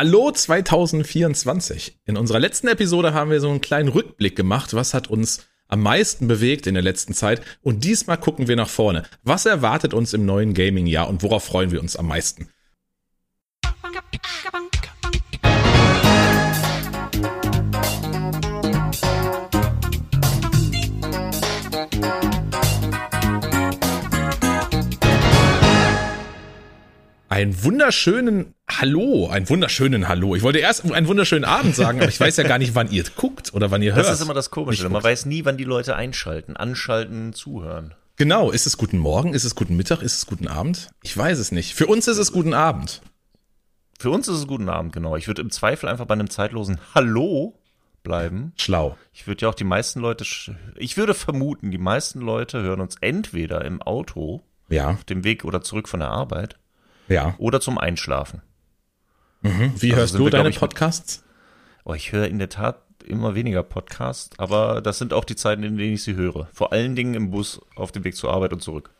Hallo 2024. In unserer letzten Episode haben wir so einen kleinen Rückblick gemacht. Was hat uns am meisten bewegt in der letzten Zeit? Und diesmal gucken wir nach vorne. Was erwartet uns im neuen Gaming-Jahr und worauf freuen wir uns am meisten? Einen wunderschönen Hallo, einen wunderschönen Hallo. Ich wollte erst einen wunderschönen Abend sagen, aber ich weiß ja gar nicht, wann ihr guckt oder wann ihr hört. Das ist immer das Komische. Man weiß nie, wann die Leute einschalten, anschalten, zuhören. Genau. Ist es guten Morgen? Ist es guten Mittag? Ist es guten Abend? Ich weiß es nicht. Für uns ist es guten Abend. Für uns ist es guten Abend, genau. Ich würde im Zweifel einfach bei einem zeitlosen Hallo bleiben. Schlau. Ich würde ja auch die meisten Leute, ich würde vermuten, die meisten Leute hören uns entweder im Auto, Ja, auf dem Weg oder zurück von der Arbeit ja. oder zum Einschlafen. Mhm. Wie Also hörst du wir, deine ich, Podcasts? Oh, ich höre in der Tat immer weniger Podcasts, aber das sind auch die Zeiten, in denen ich sie höre. Vor allen Dingen im Bus auf dem Weg zur Arbeit und zurück.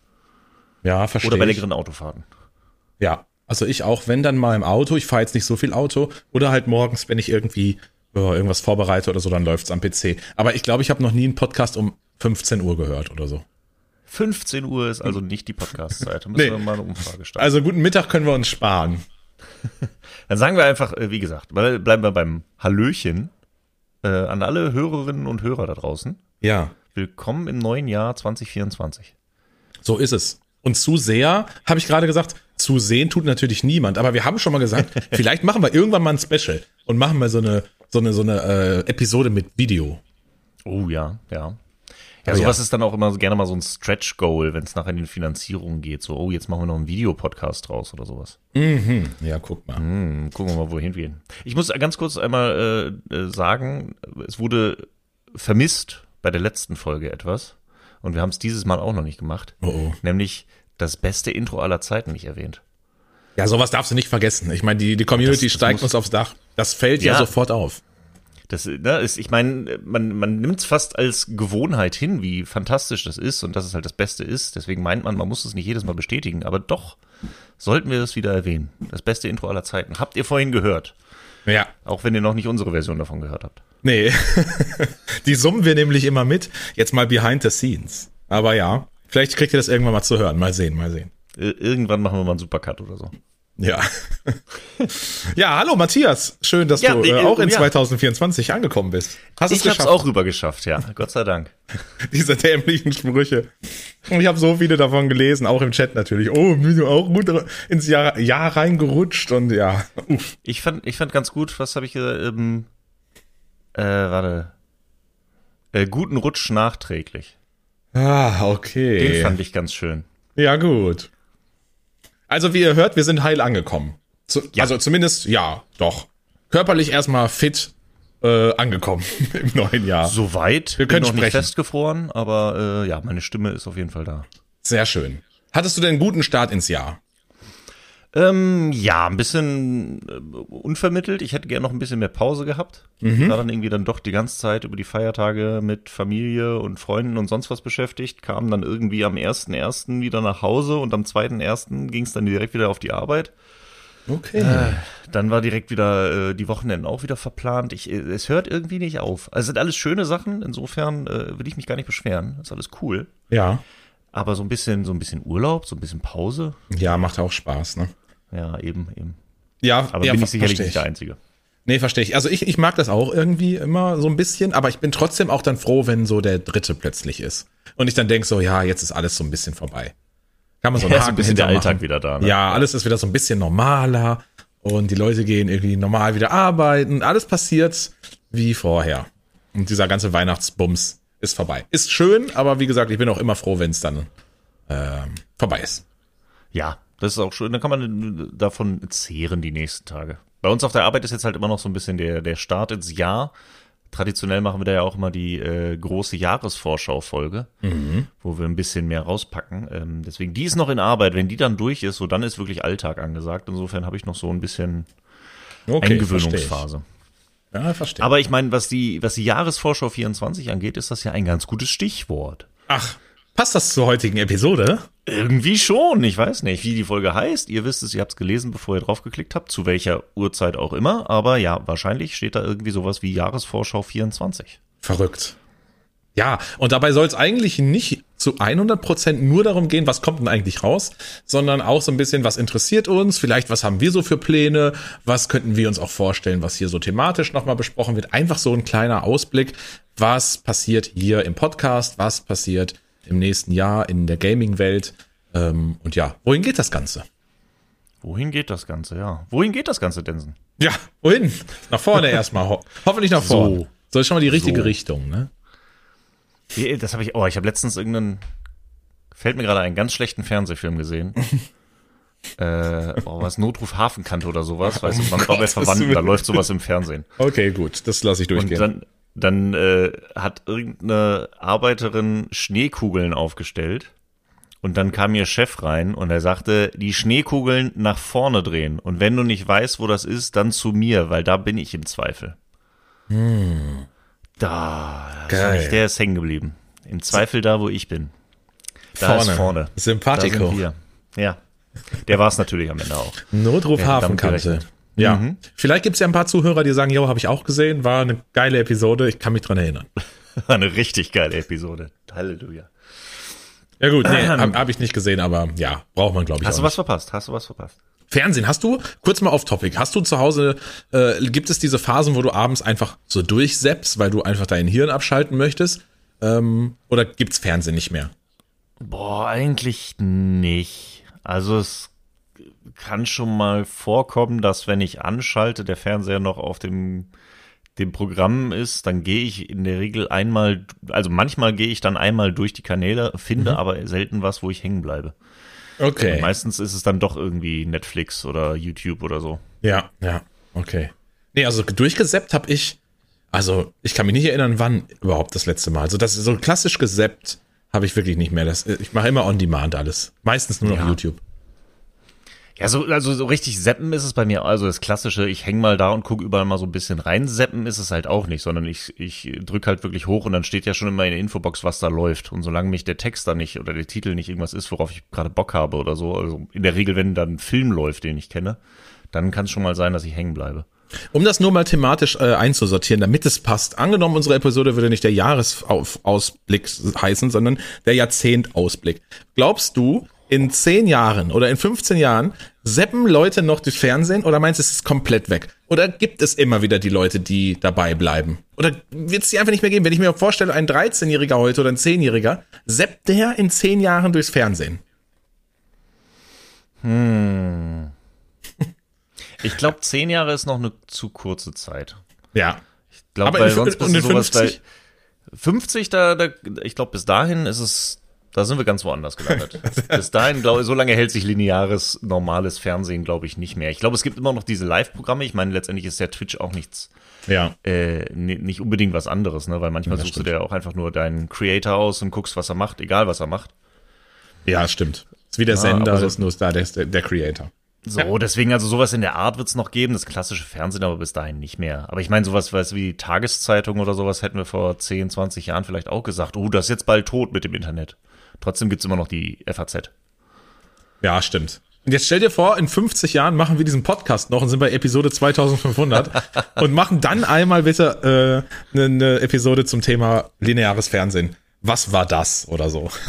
Ja, verstehe Oder bei längeren Autofahrten. Ja, also ich auch, wenn dann mal im Auto, ich fahre jetzt nicht so viel Auto, oder halt morgens, wenn ich irgendwie äh, irgendwas vorbereite oder so, dann läuft's am PC. Aber ich glaube, ich habe noch nie einen Podcast um 15 Uhr gehört oder so. 15 Uhr ist also nicht die Podcast-Zeit. Da müssen Nee. wir mal eine Umfrage starten. Also guten Mittag können wir uns sparen. Dann sagen wir einfach, äh, wie gesagt, bleiben wir beim Hallöchen äh, an alle Hörerinnen und Hörer da draußen. Ja, Willkommen im neuen Jahr 2024. so ist es. Und zu sehr, habe ich gerade gesagt, zu sehen tut natürlich niemand. Aber wir haben schon mal gesagt, vielleicht machen wir irgendwann mal ein Special und machen mal so eine, so eine, so eine äh, Episode mit Video. Oh ja, ja. Ja, Oh sowas ja. ist dann auch immer gerne mal so ein Stretch-Goal, wenn es nachher in die Finanzierung geht. So, oh, jetzt machen wir noch einen Videopodcast draus oder sowas. Ja, guck mal. Hm, gucken wir mal, wohin wir gehen. Ich muss ganz kurz einmal äh, äh, sagen, es wurde vermisst bei der letzten Folge etwas. Und wir haben es dieses Mal auch noch nicht gemacht. Oh, oh. Nämlich das beste Intro aller Zeiten nicht erwähnt. Ja, sowas darfst du nicht vergessen. Ich meine, die, die Community Das- das steigt uns aufs Dach. Das fällt ja, Ja. sofort auf. Das ne, ist, ich meine, man, man nimmt es fast als Gewohnheit hin, wie fantastisch das ist und dass es halt das Beste ist. Deswegen meint man, man muss es nicht jedes Mal bestätigen. Aber doch sollten wir das wieder erwähnen. Das beste Intro aller Zeiten. Habt ihr vorhin gehört? Ja. Auch wenn ihr noch nicht unsere Version davon gehört habt. Nee. die summen wir nämlich immer mit. Jetzt mal behind the scenes. Aber ja, vielleicht kriegt ihr das irgendwann mal zu hören. Mal sehen, mal sehen. Ir- Irgendwann machen wir mal einen Supercut oder so. Ja. ja, hallo Matthias. Schön, dass Ja, du äh, auch in ja. 2020 angekommen bist. Hast es Ich hab's geschafft, auch rüber geschafft, ja. Gott sei Dank. diese dämlichen Sprüche. Und ich habe so viele davon gelesen, auch im Chat natürlich. Oh, bist du auch gut ins Jahr, Jahr reingerutscht und ja. Uff. Ich fand, ich fand ganz gut, was habe ich gesagt? Ähm, äh, warte. Äh, guten Rutsch nachträglich. Ah, okay. Den fand ich ganz schön. Ja, gut. Also, wie ihr hört, wir sind heil angekommen. Zu, Ja. Also zumindest, ja, doch. Körperlich erstmal fit äh, angekommen im neuen Jahr. Soweit. Wir können noch nicht sprechen. festgefroren, aber äh, ja, meine Stimme ist auf jeden Fall da. Sehr schön. Hattest du denn einen guten Start ins Jahr? Ähm, ja, ein bisschen äh, unvermittelt. Ich hätte gerne noch ein bisschen mehr Pause gehabt. Mhm. Ich war dann irgendwie dann doch die ganze Zeit über die Feiertage mit Familie und Freunden und sonst was beschäftigt. Kam dann irgendwie am 1.1. wieder nach Hause und am 2.1. ging es dann direkt wieder auf die Arbeit. Okay. Äh, Dann war direkt wieder äh, die Wochenenden auch wieder verplant. Ich, äh, es hört irgendwie nicht auf. Also sind alles schöne Sachen. Insofern äh, will ich mich gar nicht beschweren. Ist alles cool. ja. Aber so ein bisschen, so ein bisschen Urlaub, so ein bisschen Pause. Ja, macht auch Spaß, ne? Ja, eben, eben. Ja, Aber ja, bin ich sicherlich nicht der Einzige. Nee, verstehe ich. Also ich, ich mag das auch irgendwie immer so ein bisschen, aber ich bin trotzdem auch dann froh, wenn so der dritte plötzlich ist. Und ich dann denk so, ja, jetzt ist alles so ein bisschen vorbei. Kann man so einen Ja, Haken ein bisschen der. Alltag wieder da. Ne? Ja, alles ist wieder so ein bisschen normaler und die Leute gehen irgendwie normal wieder arbeiten. Alles passiert wie vorher. Und dieser ganze Weihnachtsbums ist vorbei. Ist schön, aber wie gesagt, ich bin auch immer froh, wenn es dann ähm, vorbei ist. Ja, das ist auch schön. Dann kann man davon zehren die nächsten Tage. Bei uns auf der Arbeit ist jetzt halt immer noch so ein bisschen der, der Start ins Jahr. Traditionell machen wir da ja auch immer die äh, große Jahresvorschau-Folge, wo wir ein bisschen mehr rauspacken. Ähm, deswegen, die ist noch in Arbeit. Wenn die dann durch ist, so dann ist wirklich Alltag angesagt. Insofern habe ich noch so ein bisschen Okay, Eingewöhnungsphase. Ja, verstehe. Aber ich meine, was die, was die Jahresvorschau 24 angeht, ist das ja ein ganz gutes Stichwort. Ach, passt das zur heutigen Episode? Irgendwie schon, ich weiß nicht, wie die Folge heißt. Ihr wisst es, ihr habt es gelesen, bevor ihr draufgeklickt habt, zu welcher Uhrzeit auch immer. Aber ja, wahrscheinlich steht da irgendwie sowas wie Jahresvorschau 24. Verrückt. Ja, und dabei soll es eigentlich nicht zu 100 Prozent nur darum gehen, was kommt denn eigentlich raus, sondern auch so ein bisschen, was interessiert uns, vielleicht was haben wir so für Pläne, was könnten wir uns auch vorstellen, was hier so thematisch nochmal besprochen wird. Einfach so ein kleiner Ausblick, was passiert hier im Podcast, was passiert im nächsten Jahr in der Gaming-Welt. Ähm, und ja, wohin geht das Ganze? Wohin geht das Ganze, ja. Wohin geht das Ganze, Densen? Ja, wohin? Nach vorne erstmal. Ho hoffentlich nach vorne. So. So ist schon mal die richtige so. Richtung, ne? Das habe ich, oh, ich habe letztens irgendeinen, fällt mir gerade einen ganz schlechten Fernsehfilm gesehen. äh, oh, was Notruf Hafenkante oder sowas, weißt du, man oh Gott, Verwandten, da läuft sowas im Fernsehen. Okay, gut, das lasse ich durchgehen. Und dann, dann äh, hat irgendeine Arbeiterin Schneekugeln aufgestellt und dann kam ihr Chef rein und er sagte, die Schneekugeln nach vorne drehen und wenn du nicht weißt, wo das ist, dann zu mir, weil da bin ich im Zweifel. Hm. Da, Geil. der ist hängen geblieben. Im Zweifel da, wo ich bin. Da vorne. ist vorne. Sympathico. Ja. Der war es natürlich am Ende auch. Notruf Hafenkante. Ja. Mhm. Vielleicht gibt es ja ein paar Zuhörer, die sagen, jo, habe ich auch gesehen, war eine geile Episode, ich kann mich dran erinnern. War eine richtig geile Episode. Halleluja. Ja gut, nee, habe hab ich nicht gesehen, aber ja, braucht man glaube ich. Hast du was verpasst? Hast du was verpasst? Fernsehen, hast du, kurz mal auf Topic, hast du zu Hause, äh, gibt es diese Phasen, wo du abends einfach so durchseppst, weil du einfach dein Hirn abschalten möchtest? Ähm, oder gibt's Fernsehen nicht mehr? Boah, eigentlich nicht. Also es kann schon mal vorkommen, dass wenn ich anschalte, der Fernseher noch auf dem dem Programm ist, dann gehe ich in der Regel einmal, also manchmal gehe ich dann einmal durch die Kanäle, finde mhm. aber selten was, wo ich hängen bleibe. Okay. Und meistens ist es dann doch irgendwie Netflix oder YouTube oder so. Ja, ja, okay. Nee, also durchgeseppt habe ich, also ich kann mich nicht erinnern, wann überhaupt das letzte Mal. Also das so klassisch geseppt habe ich wirklich nicht mehr. Das, ich mache immer on demand alles. Meistens nur noch ja. YouTube. Ja, so, also so richtig seppen ist es bei mir, also das klassische, ich häng mal da und gucke überall mal so ein bisschen rein. Seppen ist es halt auch nicht, sondern ich, ich drücke halt wirklich hoch und dann steht ja schon immer in der Infobox, was da läuft. Und solange mich der Text da nicht oder der Titel nicht irgendwas ist, worauf ich gerade Bock habe oder so, also in der Regel, wenn dann ein Film läuft, den ich kenne, dann kann es schon mal sein, dass ich hängen bleibe. Um das nur mal thematisch äh, einzusortieren, damit es passt. Angenommen, unsere Episode würde nicht der Jahresausblick heißen, sondern der Jahrzehntausblick. Glaubst du, in 10 Jahren oder in 15 Jahren seppen Leute noch durch Fernsehen oder meinst du, es ist komplett weg? Oder gibt es immer wieder die Leute, die dabei bleiben? Oder wird es die einfach nicht mehr geben? Wenn ich mir vorstelle, ein 13-Jähriger heute oder ein 10-Jähriger, seppt der in 10 Jahren durchs Fernsehen? Hm. Ich glaube, 10 Jahre ist noch eine zu kurze Zeit. Ja. Ich glaube, weil sonst bist du sowas 50? bei 50, da, da ich glaube, bis dahin ist es da sind wir ganz woanders gelandet. Bis dahin, glaube ich, so lange hält sich lineares, normales Fernsehen, glaube ich, nicht mehr. Ich glaube, es gibt immer noch diese Live-Programme. Ich meine, letztendlich ist der Twitch auch nichts, ja. äh, nicht unbedingt was anderes, ne? Weil manchmal ja, suchst stimmt. du dir auch einfach nur deinen Creator aus und guckst, was er macht, egal was er macht. Ja, stimmt. Ist wie der Sender, so, ist nur da der, der Creator. So, ja. deswegen, also sowas in der Art wird es noch geben, das klassische Fernsehen aber bis dahin nicht mehr. Aber ich meine, sowas weiß wie Tageszeitung oder sowas hätten wir vor 10, 20 Jahren vielleicht auch gesagt, oh, das ist jetzt bald tot mit dem Internet. Trotzdem gibt's immer noch die FAZ. Ja, stimmt. Und jetzt stell dir vor, in 50 Jahren machen wir diesen Podcast noch und sind bei Episode 2500 und machen dann einmal bitte äh, eine ne Episode zum Thema lineares Fernsehen. Was war das oder so?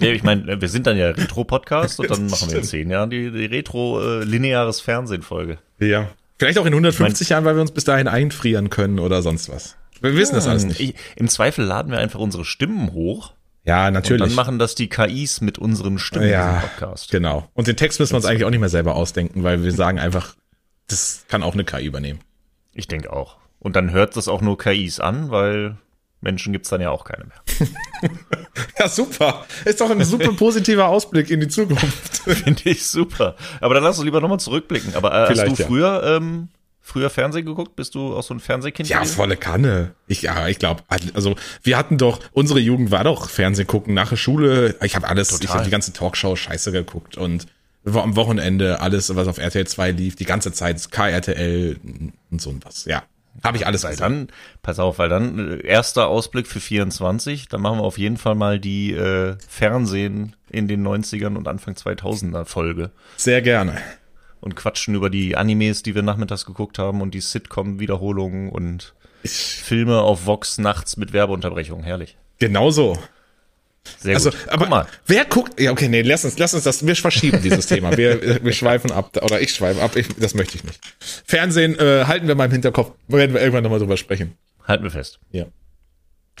Ja, ich meine, wir sind dann ja Retro-Podcast und dann machen wir in 10 Jahren die, die Retro-lineares äh, Fernsehen-Folge. Ja. Vielleicht auch in 150 ich mein, Jahren, weil wir uns bis dahin einfrieren können oder sonst was. Wir wissen ja, das alles nicht. Ich, Im Zweifel laden wir einfach unsere Stimmen hoch ja, natürlich. Und dann machen das die KIs mit unseren Stimmen ja, Podcast. Genau. Und den Text müssen wir uns eigentlich auch nicht mehr selber ausdenken, weil wir sagen einfach, das kann auch eine KI übernehmen. Ich denke auch. Und dann hört das auch nur KIs an, weil Menschen gibt's dann ja auch keine mehr. ja, super. Ist doch ein super positiver Ausblick in die Zukunft. Finde ich super. Aber dann lass uns lieber nochmal zurückblicken. Aber äh, hast du früher ja. ähm, früher Fernsehen geguckt? Bist du auch so ein Fernsehkind? Ja, volle Kanne. Ich, ja, ich glaube, also wir hatten doch, unsere Jugend war doch Fernsehen gucken nach der Schule. Ich habe alles, Total. ich habe die ganze Talkshow scheiße geguckt und am Wochenende alles, was auf RTL 2 lief, die ganze Zeit KRTL und so was, ja. Habe ich alles Weil dann, pass auf, weil dann äh, erster Ausblick für 24, dann machen wir auf jeden Fall mal die äh, Fernsehen in den 90ern und Anfang 2000er Folge Sehr gerne. Und quatschen über die Animes, die wir nachmittags geguckt haben und die Sitcom-Wiederholungen und Filme auf Vox nachts mit Werbeunterbrechung. Herrlich. genau so. Sehr Also, gut. aber Guck mal, wer guckt? Ja, okay, nee, lass uns, lass uns das. Wir verschieben dieses Thema. Wir, wir schweifen ab, oder ich schweife ab. Ich, das möchte ich nicht. Fernsehen äh, halten wir mal im Hinterkopf. Werden wir irgendwann nochmal drüber sprechen. halten wir fest. Ja.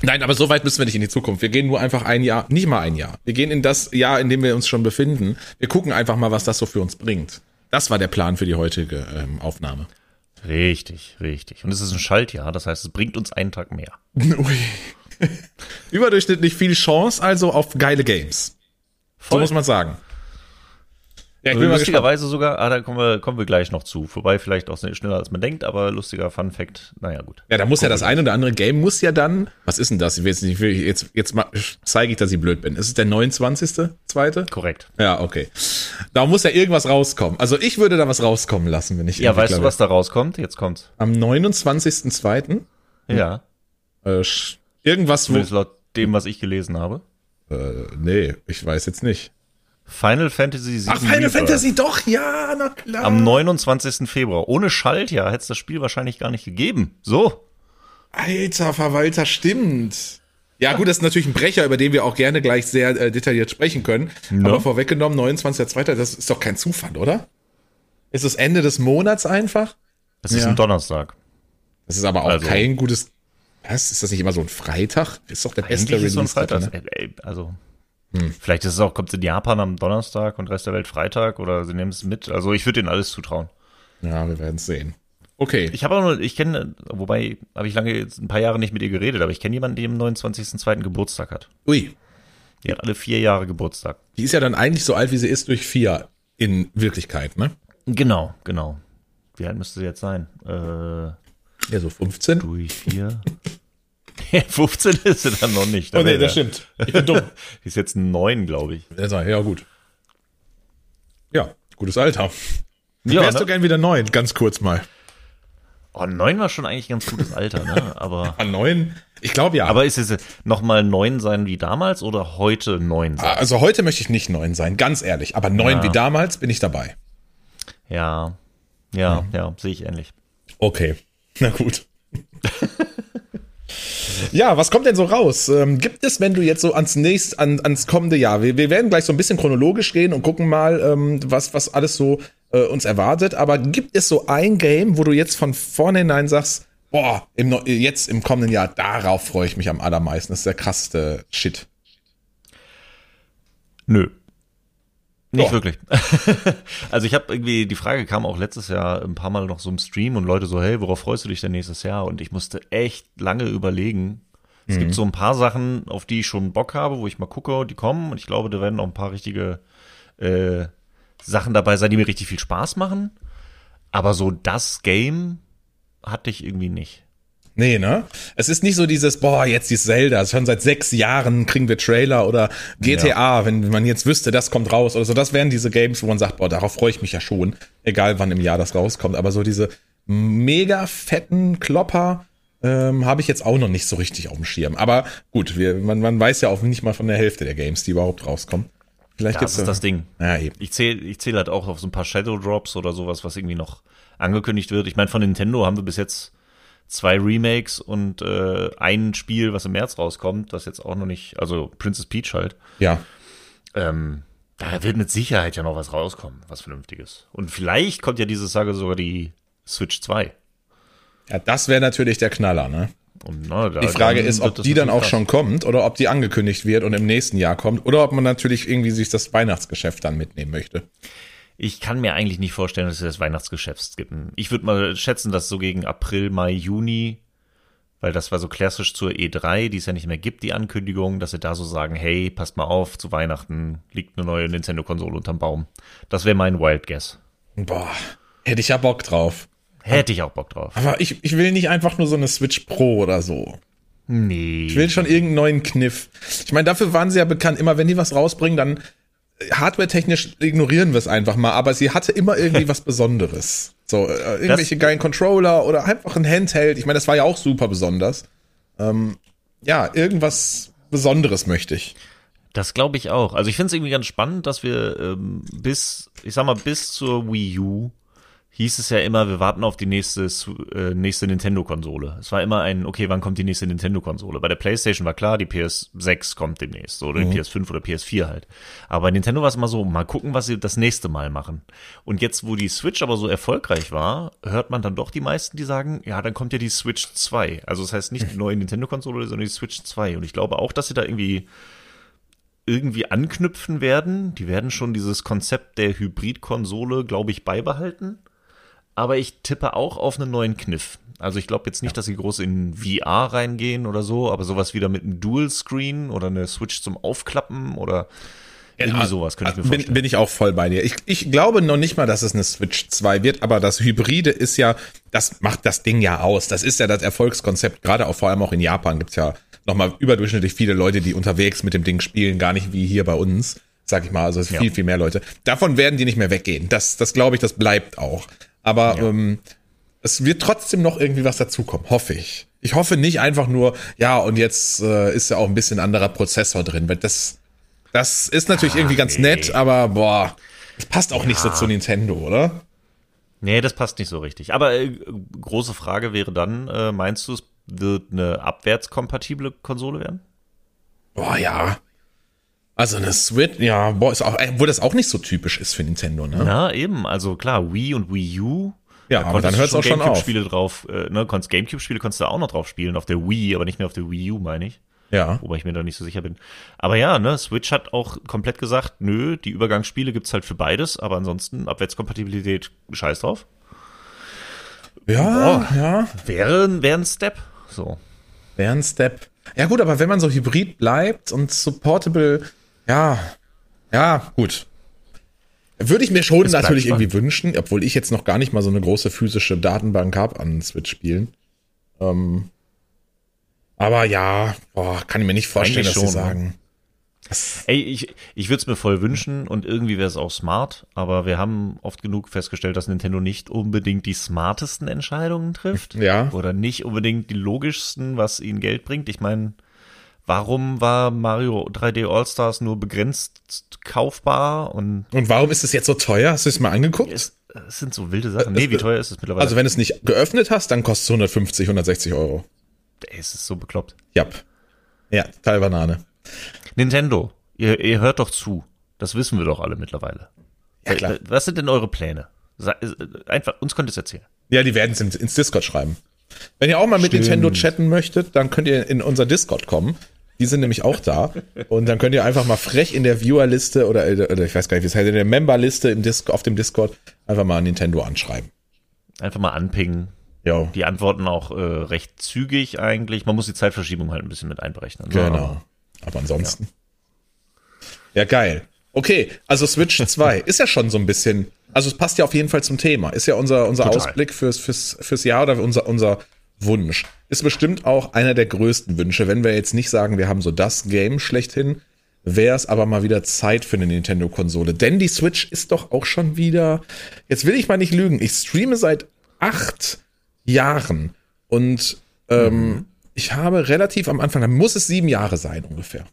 Nein, aber so weit müssen wir nicht in die Zukunft. Wir gehen nur einfach ein Jahr, nicht mal ein Jahr. Wir gehen in das Jahr, in dem wir uns schon befinden. Wir gucken einfach mal, was das so für uns bringt. Das war der Plan für die heutige ähm, Aufnahme. Richtig, richtig. Und es ist ein Schaltjahr, das heißt, es bringt uns einen Tag mehr. Überdurchschnittlich viel Chance also auf geile Games. So Voll. muss man sagen. Ja, ich Also bin lustigerweise sogar, ah, da kommen wir, kommen wir gleich noch zu. Vorbei vielleicht auch schneller als man denkt, aber lustiger Fun Fact, naja gut. Ja, da muss ja das eine oder andere Game muss ja dann, was ist denn das? Ich will jetzt nicht, ich will jetzt, jetzt zeige ich, dass ich blöd bin. Ist es der 29. Zweite? Korrekt. Ja, okay. Da muss ja irgendwas rauskommen. Also ich würde da was rauskommen lassen, wenn ich Ja, weißt du, was da rauskommt? Jetzt kommt's. Am 29.2. Ja. Äh, irgendwas, wo, laut dem, was ich gelesen habe. äh, nee, ich weiß jetzt nicht. Final Fantasy VII Ach, Final Rebirth. Fantasy, doch, ja, na klar. Am 29. Februar. Ohne Schaltjahr hätte es das Spiel wahrscheinlich gar nicht gegeben. So. Alter Verwalter, stimmt. Ja, gut, das ist natürlich ein Brecher, über den wir auch gerne gleich sehr äh, detailliert sprechen können. Ja. Aber vorweggenommen, 29.2., das ist doch kein Zufall, oder? Ist es Ende des Monats einfach? Es ist Ja. ein Donnerstag. Das ist aber auch Also- kein gutes. Was? Ist das nicht immer so ein Freitag? Ist doch der beste Eigentlich ist so ein Release. Freitag. Ne? Äh, Also, vielleicht ist es auch, kommt es in Japan am Donnerstag und Rest der Welt Freitag oder sie nehmen es mit. Also, ich würde denen alles zutrauen. Ja, wir werden es sehen. Okay. Ich habe auch nur, ich kenne, wobei habe ich lange jetzt ein paar Jahre nicht mit ihr geredet, aber ich kenne jemanden, der am 29.02. Geburtstag hat. Ui. Die hat alle vier Jahre Geburtstag. Die ist ja dann eigentlich so alt, wie sie ist, durch vier in Wirklichkeit, ne? Genau, genau. Wie alt müsste sie jetzt sein? Äh, Ja, so 15. durch vier. 15 ist sie dann noch nicht. Oh, nee, wäre- das stimmt. Ich bin dumm. Die ist jetzt neun, glaube ich. Ja, gut. Ja, gutes Alter. Ja, Wärst du ne? gern wieder neun? Ganz kurz mal. Oh, neun war schon eigentlich ein ganz gutes Alter, ne? Aber, An neun? Ich glaube ja. aber ist es nochmal neun sein wie damals oder heute neun sein? also heute möchte ich nicht neun sein, ganz ehrlich. Aber neun Ja. wie damals bin ich dabei. Ja, ja, ja, sehe ich ähnlich. Okay, na gut. Ja, was kommt denn so raus? Ähm, gibt es, wenn du jetzt so ans nächste, an, ans kommende Jahr, wir, wir werden gleich so ein bisschen chronologisch gehen und gucken mal, ähm, was, was alles so äh, uns erwartet, aber gibt es so ein Game, wo du jetzt von vornherein sagst, boah, im, jetzt im kommenden Jahr, darauf freue ich mich am allermeisten, das ist der krasseste Shit. Nö. Nicht Doch. wirklich. also ich habe irgendwie, die Frage kam auch letztes Jahr ein paar Mal noch so im Stream und Leute so, hey, worauf freust du dich denn nächstes Jahr? Und ich musste echt lange überlegen. Es gibt so ein paar Sachen, auf die ich schon Bock habe, wo ich mal gucke, die kommen. Und ich glaube, da werden auch ein paar richtige äh, Sachen dabei sein, die mir richtig viel Spaß machen. Aber so das Game hatte ich irgendwie nicht. Nee, ne? Es ist nicht so dieses, boah, jetzt dieses Zelda, schon seit sechs Jahren kriegen wir Trailer oder GTA, wenn man jetzt wüsste, das kommt raus oder so. Das wären diese Games, wo man sagt, boah, darauf freue ich mich ja schon, egal wann im Jahr das rauskommt. Aber so diese mega fetten Klopper ähm, habe ich jetzt auch noch nicht so richtig auf dem Schirm. Aber gut, wir, man, man weiß ja auch nicht mal von der Hälfte der Games, die überhaupt rauskommen. Vielleicht Das ist das Ding. Ja, eben. Ich zähle ich zähl halt auch auf so ein paar Shadow Drops oder sowas, was irgendwie noch angekündigt wird. Ich meine, von Nintendo haben wir bis jetzt zwei Remakes und äh, ein Spiel, was im März rauskommt, das jetzt auch noch nicht, also Princess Peach halt. Ja. Ähm, da wird mit Sicherheit ja noch was rauskommen, was Vernünftiges. Und vielleicht kommt ja diese Sage sogar die Switch 2. Ja, das wäre natürlich der Knaller, ne? Und, na, da, Die Frage ist, ob die dann auch schon kommt oder ob die angekündigt wird und im nächsten Jahr kommt oder ob man natürlich irgendwie sich das Weihnachtsgeschäft dann mitnehmen möchte. Ich kann mir eigentlich nicht vorstellen, dass es das Weihnachtsgeschäft skippen. Ich würde mal schätzen, dass so gegen April, Mai, Juni, weil das war so klassisch zur E3, die es ja nicht mehr gibt, die Ankündigung, dass sie da so sagen, hey, passt mal auf, zu Weihnachten liegt eine neue Nintendo-Konsole unterm Baum. Das wäre mein Wild Guess. Boah, hätte ich ja Bock drauf. Hätte ich auch Bock drauf. Aber ich, ich will nicht einfach nur so eine Switch Pro oder so. Nee. Ich will schon irgendeinen neuen Kniff. Ich meine, dafür waren sie ja bekannt. Immer wenn die was rausbringen, dann hardware-technisch ignorieren wir es einfach mal, aber sie hatte immer irgendwie was Besonderes. So, äh, irgendwelche Das- geilen Controller oder einfach ein Handheld. Ich meine, das war ja auch super besonders. Ähm, ja, irgendwas Besonderes möchte ich. Das glaube ich auch. Also ich finde es irgendwie ganz spannend, dass wir ähm, bis, ich sag mal, bis zur Wii U hieß es ja immer, wir warten auf die nächste, äh, nächste Nintendo-Konsole. Es war immer ein, okay, wann kommt die nächste Nintendo-Konsole? Bei der PlayStation war klar, die PS6 kommt demnächst oder die PS5 oder PS4 halt. Aber bei Nintendo war es immer so, mal gucken, was sie das nächste Mal machen. Und jetzt, wo die Switch aber so erfolgreich war, hört man dann doch die meisten, die sagen, ja, dann kommt ja die Switch 2. Also das heißt nicht die neue Nintendo-Konsole, sondern die Switch 2. Und ich glaube auch, dass sie da irgendwie irgendwie anknüpfen werden. Die werden schon dieses Konzept der Hybrid-Konsole, glaube ich, beibehalten. Aber ich tippe auch auf einen neuen Kniff. Also ich glaube jetzt nicht, dass sie groß in VR reingehen oder so, aber sowas wieder mit einem Dual-Screen oder eine Switch zum Aufklappen oder irgendwie sowas könnte ich mir bin, vorstellen. bin ich auch voll bei dir. Ich, ich glaube noch nicht mal, dass es eine Switch 2 wird, aber das Hybride ist ja, das macht das Ding ja aus. Das ist ja das Erfolgskonzept. Gerade auch vor allem auch in Japan gibt's ja nochmal überdurchschnittlich viele Leute, die unterwegs mit dem Ding spielen, gar nicht wie hier bei uns, sag ich mal. Also es ist Ja. viel, viel mehr Leute. Davon werden die nicht mehr weggehen. Das, das glaube ich, das bleibt auch. Aber Ja. ähm, es wird trotzdem noch irgendwie was dazukommen, hoffe ich. Ich hoffe nicht einfach nur, ja, und jetzt äh, ist ja auch ein bisschen anderer Prozessor drin, weil das, das ist natürlich irgendwie ganz nee. nett, aber boah, das passt auch nicht so zu Nintendo, oder? Nee, das passt nicht so richtig. Aber äh, große Frage wäre dann, äh, meinst du, es wird eine abwärtskompatible Konsole werden? Boah, ja. Also eine Switch, ja, boah, ist auch, obwohl das auch nicht so typisch ist für Nintendo, ne? Na, eben. Also klar, Wii und Wii U. Ja, aber dann hört's auch schon auf. Gamecube-Spiele drauf, äh, ne, konntest Gamecube-Spiele konntest du auch noch drauf spielen, auf der Wii, aber nicht mehr auf der Wii U, meine ich. Ja. Wobei ich mir da nicht so sicher bin. Aber ja, ne, Switch hat auch komplett gesagt, nö, die Übergangsspiele gibt's halt für beides, aber ansonsten Abwärtskompatibilität, scheiß drauf. Ja, ja. Wäre, wäre ein Step. So. Wäre ein Step. Ja, gut, aber wenn man so hybrid bleibt und supportable, ja, ja, gut. Würde ich mir schon Es natürlich irgendwie wünschen, obwohl ich jetzt noch gar nicht mal so eine große physische Datenbank habe an Switch-Spielen. Ähm, aber ja, boah, kann ich mir nicht vorstellen, Eigentlich dass sie schon, ne? sagen. Ey, ich, ich würde es mir voll wünschen und irgendwie wäre es auch smart, aber wir haben oft genug festgestellt, dass Nintendo nicht unbedingt die smartesten Entscheidungen trifft. Ja. Oder nicht unbedingt die logischsten, was ihnen Geld bringt. Ich meine, warum war Mario 3D All-Stars nur begrenzt kaufbar und Und warum ist es jetzt so teuer? Hast du es mal angeguckt? es, es sind so wilde Sachen. Nee, wie teuer ist es mittlerweile? Also wenn du es nicht geöffnet hast, dann kostet es 150, 160 Euro. Ey, es ist so bekloppt. Jap. Ja, Teil Banane. Nintendo, ihr, ihr hört doch zu. Das wissen wir doch alle mittlerweile. Ja, klar. Was sind denn eure Pläne? Äh, Einfach, uns könnt ihr es erzählen. Ja, die werden es ins, ins Discord schreiben. Wenn ihr auch mal mit Stimmt. Nintendo chatten möchtet, dann könnt ihr in unser Discord kommen. Die sind nämlich auch da. Und dann könnt ihr einfach mal frech in der Viewer-Liste oder, oder ich weiß gar nicht, wie es heißt, in der Member-Liste im auf dem Discord einfach mal Nintendo anschreiben. Einfach mal anpingen. Jo. Die antworten auch äh, recht zügig eigentlich. Man muss die Zeitverschiebung halt ein bisschen mit einberechnen. ne? Genau. Aber ansonsten. Ja. geil. Okay, also Switch 2 ist ja schon so ein bisschen, also es passt ja auf jeden Fall zum Thema. Ist ja unser, unser Total. Ausblick fürs, fürs, fürs Jahr oder unser, unser Wunsch. Ist bestimmt auch einer der größten Wünsche. Wenn wir jetzt nicht sagen, wir haben so das Game schlechthin, wäre es aber mal wieder Zeit für eine Nintendo-Konsole. Denn die Switch ist doch auch schon wieder, jetzt will ich mal nicht lügen, ich streame seit acht Jahren und ähm, ich habe relativ am Anfang, da muss es sieben Jahre sein ungefähr.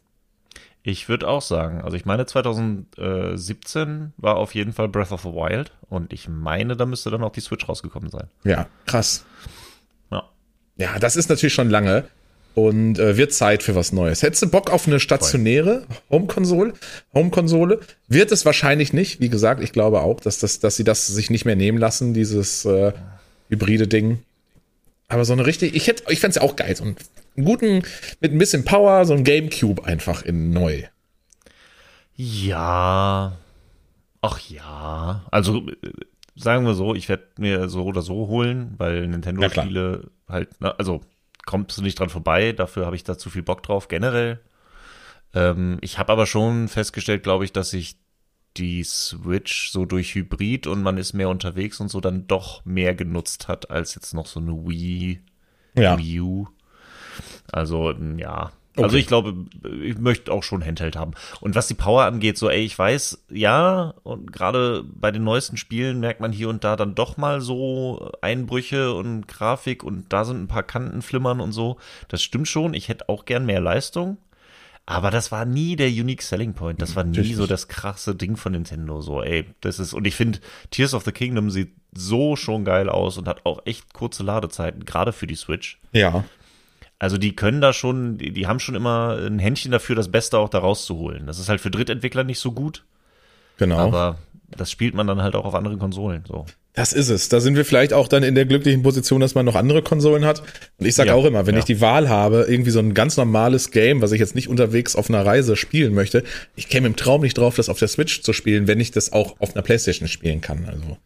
Ich würde auch sagen, also ich meine 2017 war auf jeden Fall Breath of the Wild und ich meine, da müsste dann auch die Switch rausgekommen sein. Ja, krass. Ja. Das ist natürlich schon lange und äh, wird Zeit für was Neues. Hättest du Bock auf eine stationäre Home-Konsole? Home-Konsole wird es wahrscheinlich nicht. Wie gesagt, ich glaube auch, dass, das, dass sie das sich nicht mehr nehmen lassen, dieses äh, hybride Ding. Aber so eine richtig, ich hätte, ich fände es ja auch geil, so einen guten, mit ein bisschen Power, so ein Gamecube einfach in neu. Ja. Ach ja. Also äh, sagen wir so, ich werde mir so oder so holen, weil Nintendo-Spiele halt, ne, also kommst du nicht dran vorbei, dafür habe ich da zu viel Bock drauf, generell. Ähm, ich habe aber schon festgestellt, glaube ich, dass ich die Switch so durch Hybrid und man ist mehr unterwegs und so dann doch mehr genutzt hat, als jetzt noch so eine Wii, Ja. Wii U. Also, m, Also Okay. ich glaube, ich möchte auch schon Handheld haben. Und was die Power angeht, so, ey, ich weiß, ja, und gerade bei den neuesten Spielen merkt man hier und da dann doch mal so Einbrüche und Grafik und da sind ein paar Kanten flimmern und so. Das stimmt schon. Ich hätte auch gern mehr Leistung. Aber das war nie der Unique Selling Point. Das war nie Natürlich so das krasse Ding von Nintendo. So, ey, das ist, und ich finde, Tears of the Kingdom sieht so schon geil aus und hat auch echt kurze Ladezeiten, gerade für die Switch. Ja. Also die können da schon, die, die haben schon immer ein Händchen dafür, das Beste auch da rauszuholen. Das ist halt für Drittentwickler nicht so gut, Genau. aber das spielt man dann halt auch auf anderen Konsolen. So. Das ist es. Da sind wir vielleicht auch dann in der glücklichen Position, dass man noch andere Konsolen hat. Und ich sage Ja, auch immer, wenn ja. ich die Wahl habe, irgendwie so ein ganz normales Game, was ich jetzt nicht unterwegs auf einer Reise spielen möchte, ich käme im Traum nicht drauf, das auf der Switch zu spielen, wenn ich das auch auf einer Playstation spielen kann. Also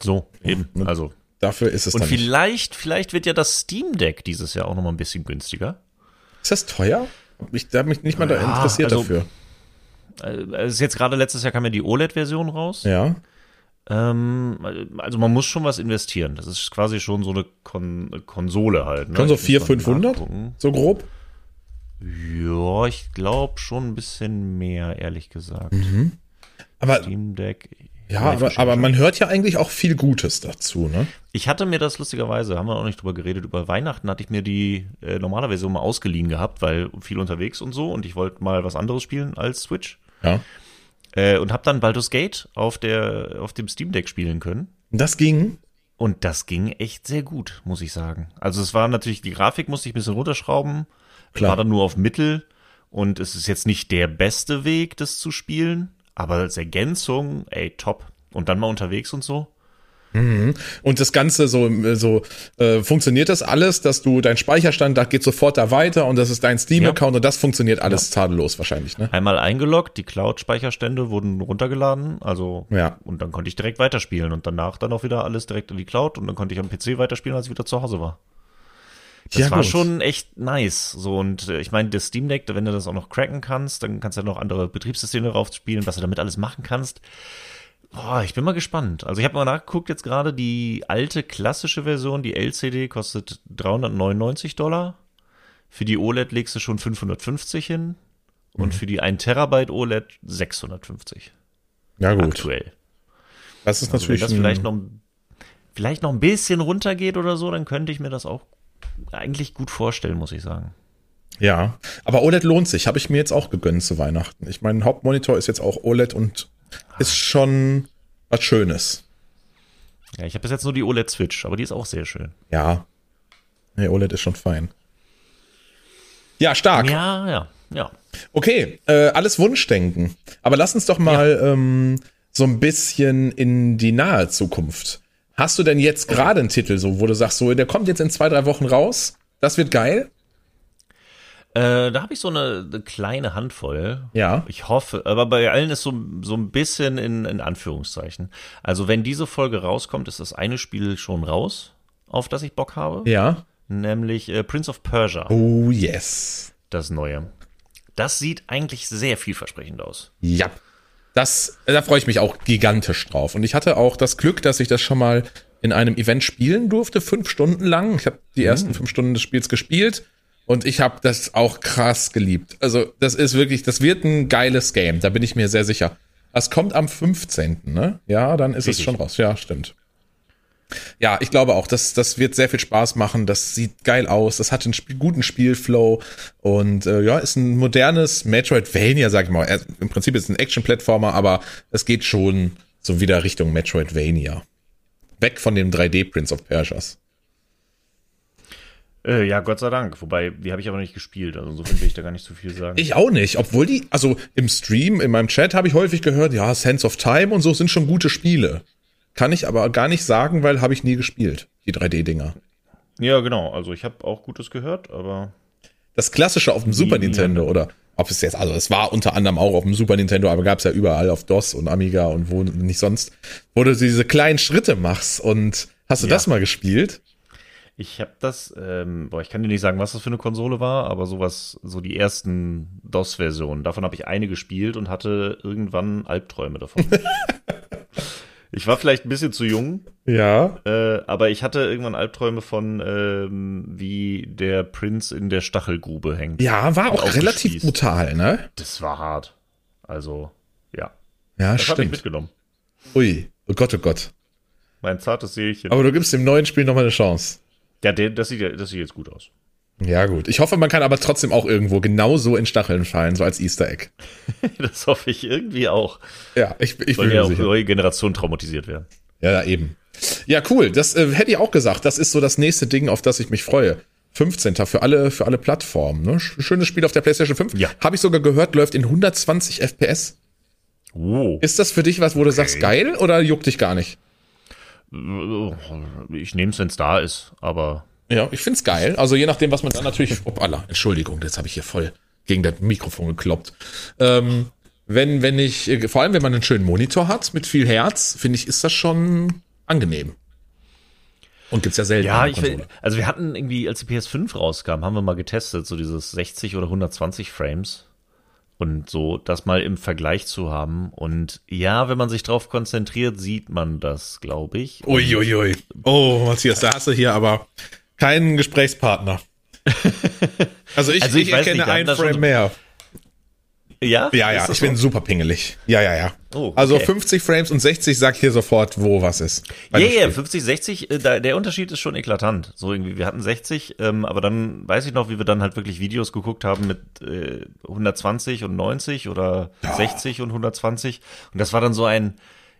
So, eben. Also. Dafür ist es Und dann nicht. vielleicht, vielleicht wird ja das Steam Deck dieses Jahr auch noch mal ein bisschen günstiger. Ist das teuer? Ich habe mich nicht mal da Ja, interessiert also- dafür. Äh, Es ist jetzt gerade letztes Jahr kam ja die OLED-Version raus. Ja. Ähm, also man muss schon was investieren. Das ist quasi schon so eine Kon Konsole halt. Ne? Schon so Ich muss 400, mal 500? nachgucken. So grob? Ja, ich glaube schon ein bisschen mehr, ehrlich gesagt. Aber Steam Deck. Ja, aber, aber man hört ja eigentlich auch viel Gutes dazu, ne? Ich hatte mir das lustigerweise, haben wir auch nicht drüber geredet, über Weihnachten hatte ich mir die äh, normale Version mal ausgeliehen gehabt, weil viel unterwegs und so und ich wollte mal was anderes spielen als Switch. Ja. Äh, und habe dann Baldur's Gate auf, der, auf dem Steam Deck spielen können. Das ging. Und das ging echt sehr gut, muss ich sagen. Also es war natürlich, die Grafik musste ich ein bisschen runterschrauben. Klar. War dann nur auf Mittel. Und es ist jetzt nicht der beste Weg, das zu spielen. Aber als Ergänzung, ey, top. Und dann mal unterwegs und so. Und das Ganze so, so äh, funktioniert das alles, dass du dein Speicherstand, da geht sofort da weiter und das ist dein Steam-Account und das funktioniert alles tadellos wahrscheinlich, ne? Einmal eingeloggt, die Cloud-Speicherstände wurden runtergeladen. Also, Ja. und dann konnte ich direkt weiterspielen. Und danach dann auch wieder alles direkt in die Cloud. Und dann konnte ich am PC weiterspielen, als ich wieder zu Hause war. Das Ja, war gut. schon echt nice. So, und äh, ich meine, das Steam Deck, wenn du das auch noch cracken kannst, dann kannst du ja noch andere Betriebssysteme drauf spielen, was du damit alles machen kannst. Boah, ich bin mal gespannt. Also ich habe mal nachgeguckt jetzt gerade, die alte klassische Version, die LCD, kostet 399 Dollar. Für die OLED legst du schon 550 hin. Mhm. Und für die 1 Terabyte OLED 650 Ja, gut. aktuell. Das ist Also wenn natürlich das ein- vielleicht noch, vielleicht noch ein bisschen runtergeht oder so, dann könnte ich mir das auch eigentlich gut vorstellen, muss ich sagen. Ja, aber OLED lohnt sich, habe ich mir jetzt auch gegönnt zu Weihnachten. Ich mein Hauptmonitor ist jetzt auch OLED und ist schon was Schönes. Ja, ich habe bis jetzt nur die OLED Switch, aber die ist auch sehr schön. Ja. Nee, OLED ist schon fein. Ja, stark. Ja, ja, ja. Okay, äh, alles Wunschdenken. Aber lass uns doch mal ähm, so ein bisschen in die nahe Zukunft. Hast du denn jetzt gerade einen Titel, so, wo du sagst, so, der kommt jetzt in zwei, drei Wochen raus? Das wird geil? Äh, da habe ich so eine, eine kleine Handvoll. Ja. Ich hoffe, aber bei allen ist so, so ein bisschen in, in Anführungszeichen. Also wenn diese Folge rauskommt, ist das eine Spiel schon raus, auf das ich Bock habe. Ja. Nämlich äh, Prince of Persia, Oh, yes. das neue. Das sieht eigentlich sehr vielversprechend aus. Ja. Das, da freue ich mich auch gigantisch drauf. Und ich hatte auch das Glück, dass ich das schon mal in einem Event spielen durfte, fünf Stunden lang. Ich habe die ersten fünf Stunden des Spiels gespielt und ich habe das auch krass geliebt. Also das ist wirklich, das wird ein geiles Game, da bin ich mir sehr sicher. Das kommt am 15., ne? Ja, dann ist es Richtig. schon raus. Ja, stimmt. Ja, ich glaube auch, das, das wird sehr viel Spaß machen. Das sieht geil aus. Das hat einen Spiel, guten Spielflow und äh, ja, ist ein modernes Metroidvania, sag ich mal. Er, Im Prinzip ist es ein Action-Plattformer, aber es geht schon so wieder Richtung Metroidvania. Weg von dem 3D Prince of Persias. Äh, ja, Gott sei Dank. Wobei, die habe ich aber nicht gespielt. Also insofern will ich da gar nicht zu viel sagen. Ich auch nicht, obwohl die, also im Stream, in meinem Chat habe ich häufig gehört, ja, Sense of Time und so sind schon gute Spiele. Kann ich aber gar nicht sagen, weil habe ich nie gespielt, die 3D-Dinger. ja, genau. Also ich habe auch Gutes gehört, aber das klassische auf dem Super nie Nintendo oder ob es jetzt, also es war unter anderem auch auf dem Super Nintendo, aber gab es ja überall auf DOS und Amiga und wo nicht sonst, wo du diese kleinen Schritte machst und hast du Ja. das mal gespielt? ich habe das, ähm, boah, ich kann dir nicht sagen, was das für eine Konsole war, aber sowas, so die ersten DOS-Versionen, davon habe ich eine gespielt und hatte irgendwann Albträume davon. Ich war vielleicht ein bisschen zu jung, Ja. äh, aber ich hatte irgendwann Albträume von, ähm, wie der Prinz in der Stachelgrube hängt. Ja, war auch relativ brutal, ne? Das war hart. Also, ja. Ja, Das habe ich stimmt. mitgenommen. Ui. Oh Gott, oh Gott. Mein zartes Seelchen. Aber du gibst dem neuen Spiel nochmal eine Chance. Ja, der, das, sieht, ja- das sieht jetzt gut aus. Ja, gut. Ich hoffe, man kann aber trotzdem auch irgendwo genauso in Stacheln fallen, so als Easter Egg. Das hoffe ich irgendwie auch. Ja, ich, ich Soll bin ja auch sicher. neue Generationen traumatisiert werden. Ja, ja, eben. Ja, cool. Das äh, hätte ich auch gesagt. Das ist so das nächste Ding, auf das ich mich freue. 15. für alle, für alle Plattformen. Ne? Sch- Schönes Spiel auf der PlayStation 5. Ja. Habe ich sogar gehört, läuft in 120 FPS. Wow. Ist das für dich was, wo du sagst, geil oder juckt dich gar nicht? Ich nehme es, wenn es da ist, aber Ja, ich find's geil. Also je nachdem, was man dann natürlich. Opala, Entschuldigung, jetzt habe ich hier voll gegen das Mikrofon gekloppt. Ähm, wenn, wenn ich, äh, vor allem wenn man einen schönen Monitor hat mit viel Herz, finde ich, ist das schon angenehm. Und gibt's ja selten. Ja, ich will, also wir hatten irgendwie, als die PS5 rauskam, haben wir mal getestet, so dieses 60 oder 120 Frames. Und so, das mal im Vergleich zu haben. Und ja, wenn man sich drauf konzentriert, sieht man das, glaube ich. Uiuiui. Ui, ui. Oh, Matthias, da hast du hier aber keinen Gesprächspartner. Also ich, Also ich ich erkenne nicht, einen Frame mehr. Ja? Ja, ja, ich bin so? super pingelig. Ja, ja, ja. Oh, okay. Also 50 Frames und 60 sagt hier sofort, wo was ist. Ja, ja, Spiel. 50, 60, äh, da, der Unterschied ist schon eklatant. So irgendwie, wir hatten 60, ähm, aber dann weiß ich noch, wie wir dann halt wirklich Videos geguckt haben mit äh, 120 und 90 oder 60 und 120. Und das war dann so ein,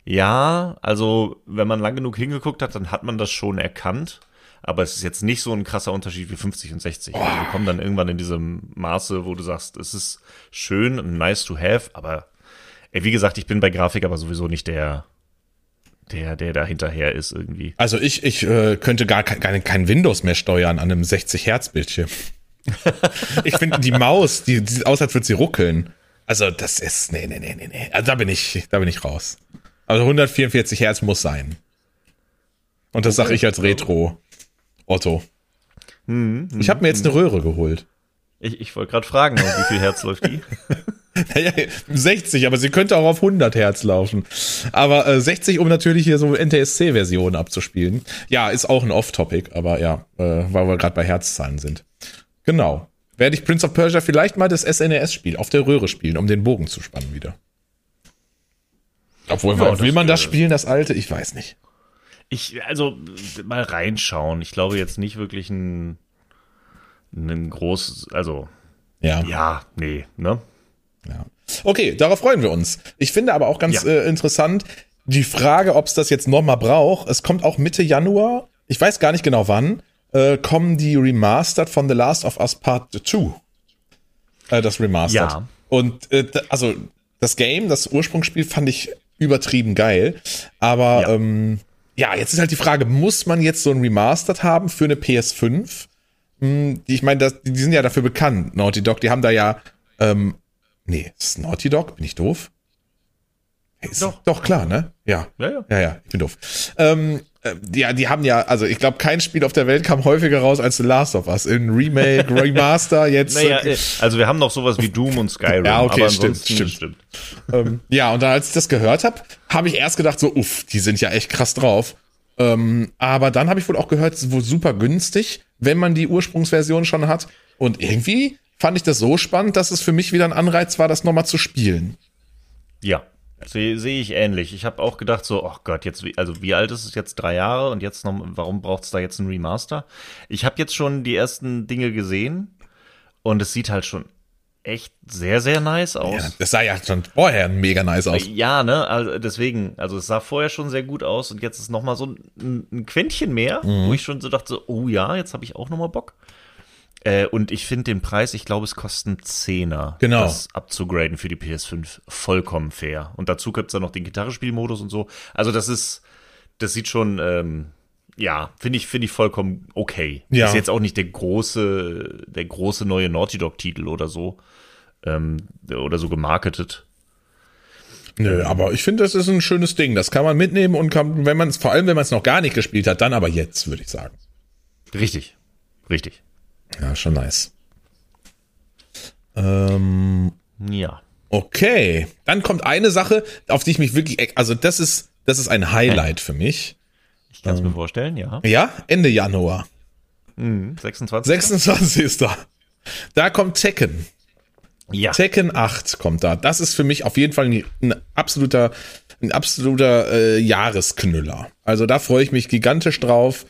ja, also wenn man lang genug hingeguckt hat, dann hat man das schon erkannt. Aber es ist jetzt nicht so ein krasser Unterschied wie 50 und 60. Also wir kommen dann irgendwann in diesem Maße, wo du sagst, es ist schön und nice to have, aber ey, wie gesagt, ich bin bei Grafik aber sowieso nicht der, der, der da hinterher ist irgendwie. Also ich, ich äh, könnte gar kein, gar kein Windows mehr steuern an einem 60 Hertz Bildschirm. ich finde die Maus, die, die sieht aus, als würde sie ruckeln. Also das ist, nee, nee, nee, nee, nee. Also da bin ich, da bin ich raus. Also 144 Hertz muss sein. Und das sage ich als Retro Otto. Ich habe mir jetzt eine Röhre geholt. Ich, ich wollte gerade fragen, wie viel Herz läuft die? Naja, 60, aber sie könnte auch auf 100 Hertz laufen. Aber äh, 60, um natürlich hier so NTSC-Versionen abzuspielen. Ja, ist auch ein Off-Topic, aber ja, äh, weil wir gerade bei Herzzahlen sind. Genau. Werde ich Prince of Persia vielleicht mal das SNES-Spiel auf der Röhre spielen, um den Bogen zu spannen wieder. Obwohl, Ja, will man das spielen, das alte? Ich weiß nicht. Ich, also, mal reinschauen. Ich glaube jetzt nicht wirklich ein, ein großes, also, Ja. ja, nee, ne? Ja. Okay, darauf freuen wir uns. Ich finde aber auch ganz Ja. äh, interessant die Frage, ob es das jetzt nochmal braucht. Es kommt auch Mitte Januar, ich weiß gar nicht genau wann, äh, kommen die Remastered von The Last of Us Part 2. Äh, das Remastered. Ja. Und äh, also das Game, das Ursprungsspiel fand ich übertrieben geil. Aber Ja. ähm, ja, jetzt ist halt die Frage, muss man jetzt so ein Remastered haben für eine PS5? Hm, die- ich meine, das- die sind ja dafür bekannt, Naughty Dog, die haben da ja ähm, Nee, ist Naughty Dog? Bin ich doof? Hey, Ist, Doch. doch, klar, ne? Ja. Ja, ja. Ja, ja, ich bin doof. Ähm, äh, ja, die haben ja, also ich glaube, kein Spiel auf der Welt kam häufiger raus als The Last of Us. In Remake, Remaster, jetzt. Naja, äh, äh, also wir haben noch sowas wie Doom und Skyrim. Ja, okay, aber stimmt, ansonsten stimmt. ähm, ja, und dann, als ich das gehört habe, habe ich erst gedacht, so, uff, die sind ja echt krass drauf. Ähm, aber dann habe ich wohl auch gehört, es ist wohl super günstig, wenn man die Ursprungsversion schon hat. Und irgendwie fand ich das so spannend, dass es für mich wieder ein Anreiz war, das nochmal zu spielen. Ja, sehe seh ich ähnlich. Ich habe auch gedacht so, oh Gott, jetzt wie, also wie alt ist es jetzt? Drei Jahre und jetzt noch, warum braucht es da jetzt ein Remaster? Ich habe jetzt schon die ersten Dinge gesehen und es sieht halt schon echt sehr, sehr nice Ja, aus. das sah ja schon vorher mega nice aus. Ja, ne, also deswegen, also es sah vorher schon sehr gut aus und jetzt ist noch mal so ein, ein Quäntchen mehr, Mhm. wo ich schon so dachte, so, oh ja, jetzt habe ich auch noch mal Bock. Äh, und ich finde den Preis, ich glaube, es kostet einen Zehner, Genau. das abzugraden für die PS5, vollkommen fair. Und dazu gibt's dann noch den Gitarrespielmodus und so. Also das ist, das sieht schon, ähm, ja, finde ich, finde ich vollkommen okay. Ja. Ist jetzt auch nicht der große, der große neue Naughty Dog-Titel oder so, ähm, oder so gemarketet. Nö, aber ich finde, das ist ein schönes Ding. Das kann man mitnehmen und kann, wenn man es, vor allem wenn man es noch gar nicht gespielt hat, dann aber jetzt, würde ich sagen. Richtig, richtig. Ja, schon nice. Ähm, Ja. okay. Dann kommt eine Sache, auf die ich mich wirklich, also das ist, Das ist ein Highlight für mich. Ich kann es mir vorstellen, ja. Ja, Ende Januar. Mhm, 26. 26. Da kommt Tekken. Ja. Tekken 8 kommt da. Das ist für mich auf jeden Fall ein, ein absoluter, ein absoluter äh, Jahresknüller. Also da freue ich mich gigantisch drauf.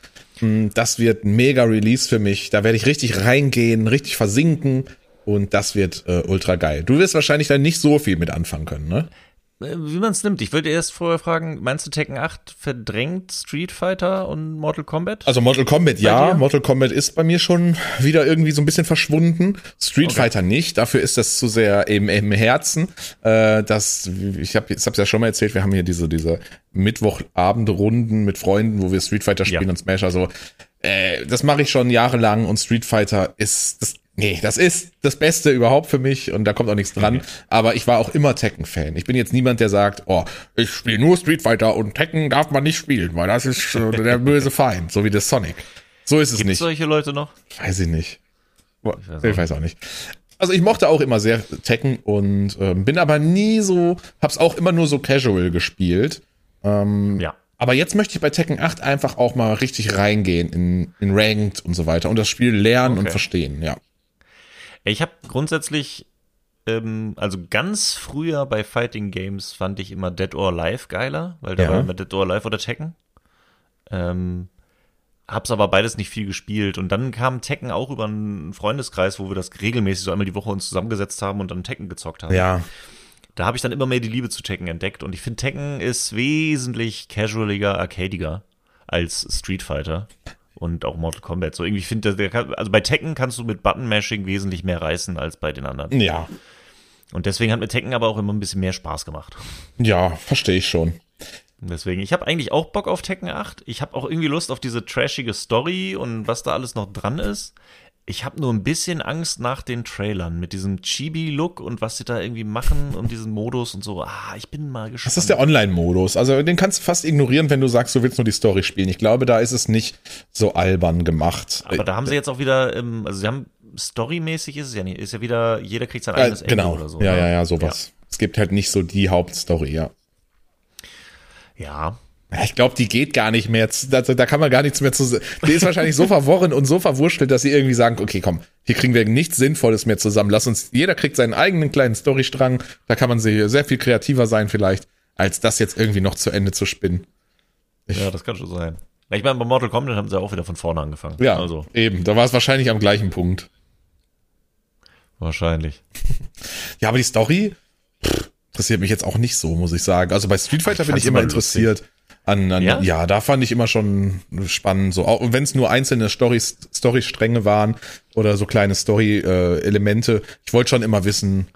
Das wird ein mega Release für mich. Da werde ich richtig reingehen, richtig versinken. Und das wird äh, ultra geil. Du wirst wahrscheinlich da nicht so viel mit anfangen können, ne? Äh, Wie man es nimmt. Ich würde erst vorher fragen, meinst du Tekken 8 verdrängt Street Fighter und Mortal Kombat? Also Mortal Kombat ja? Mortal Kombat ist bei mir schon wieder irgendwie so ein bisschen verschwunden. Street Fighter nicht, dafür ist das zu sehr im, im Herzen. Äh, das, ich habe ich hab's ja schon mal erzählt, wir haben hier diese, diese Mittwochabendrunden mit Freunden, wo wir Street Fighter spielen Ja. und Smash. Also äh, das mache ich schon jahrelang und Street Fighter ist das. Nee, das ist das Beste überhaupt für mich und da kommt auch nichts dran. Aber ich war auch immer Tekken-Fan. Ich bin jetzt niemand, der sagt, oh, ich spiele nur Street Fighter und Tekken darf man nicht spielen, weil das ist äh, der böse Feind, so wie das Sonic. So ist es Gibt nicht. solche Leute noch? Weiß ich nicht. Boah, weiß Ich weiß auch nicht. Also ich mochte auch immer sehr Tekken und ähm, bin aber nie so, hab's auch immer nur so casual gespielt. Ja. Aber jetzt möchte ich bei Tekken 8 einfach auch mal richtig reingehen in, in Ranked und so weiter und das Spiel lernen und Okay. verstehen, ja. Ich habe grundsätzlich, ähm, also ganz früher bei Fighting Games fand ich immer Dead or Alive geiler, weil da Ja. war immer Dead or Alive oder Tekken. Ähm, hab's aber beides nicht viel gespielt. Und dann kam Tekken auch über einen Freundeskreis, wo wir das regelmäßig so einmal die Woche uns zusammengesetzt haben und dann Tekken gezockt haben. Ja, Da habe ich dann immer mehr die Liebe zu Tekken entdeckt. Und ich finde, Tekken ist wesentlich casualiger, arcadiger als Street Fighter und auch Mortal Kombat. So irgendwie finde kann- also bei Tekken kannst du mit Button-Mashing wesentlich mehr reißen als bei den anderen. ja, Und deswegen hat mir Tekken aber auch immer ein bisschen mehr Spaß gemacht. ja, verstehe ich schon. Deswegen, ich habe eigentlich auch Bock auf Tekken 8. Ich habe auch irgendwie Lust auf diese trashige Story und was da alles noch dran ist. Ich habe nur ein bisschen Angst nach den Trailern mit diesem Chibi-Look und was sie da irgendwie machen und diesen Modus und so. Ah, ich bin mal gespannt. Das ist der Online-Modus. Also den kannst du fast ignorieren, wenn du sagst, du willst nur die Story spielen. Ich glaube, da ist es nicht so albern gemacht. Aber da haben sie jetzt auch wieder, ähm, also sie haben storymäßig ist es ja nicht, ist ja wieder, jeder kriegt sein Äh, eigenes Ende genau. oder so. ja, ne? ja, ja, sowas. Es gibt halt nicht so die Hauptstory, ja. Ja. Ich glaube, die geht gar nicht mehr. Da, da kann man gar nichts mehr zu. Die ist wahrscheinlich so verworren und so verwurschtelt, dass sie irgendwie sagen, okay, komm, hier kriegen wir nichts Sinnvolles mehr zusammen. Lass uns, jeder kriegt seinen eigenen kleinen Storystrang. Da kann man sehr viel kreativer sein vielleicht, als das jetzt irgendwie noch zu Ende zu spinnen. Ja, das kann schon sein. Ich meine, bei Mortal Kombat haben sie auch wieder von vorne angefangen. Ja, Also, eben. Da war es wahrscheinlich am gleichen Punkt. wahrscheinlich. Ja, aber die Story pff, interessiert mich jetzt auch nicht so, muss ich sagen. Also bei Street Fighter bin fand's ich immer immer interessiert. An, an, ja? Ja? da fand ich immer schon spannend. So, auch wenn es nur einzelne Storys, Storystränge waren oder so kleine Story-Elemente. ich wollte schon immer wissen,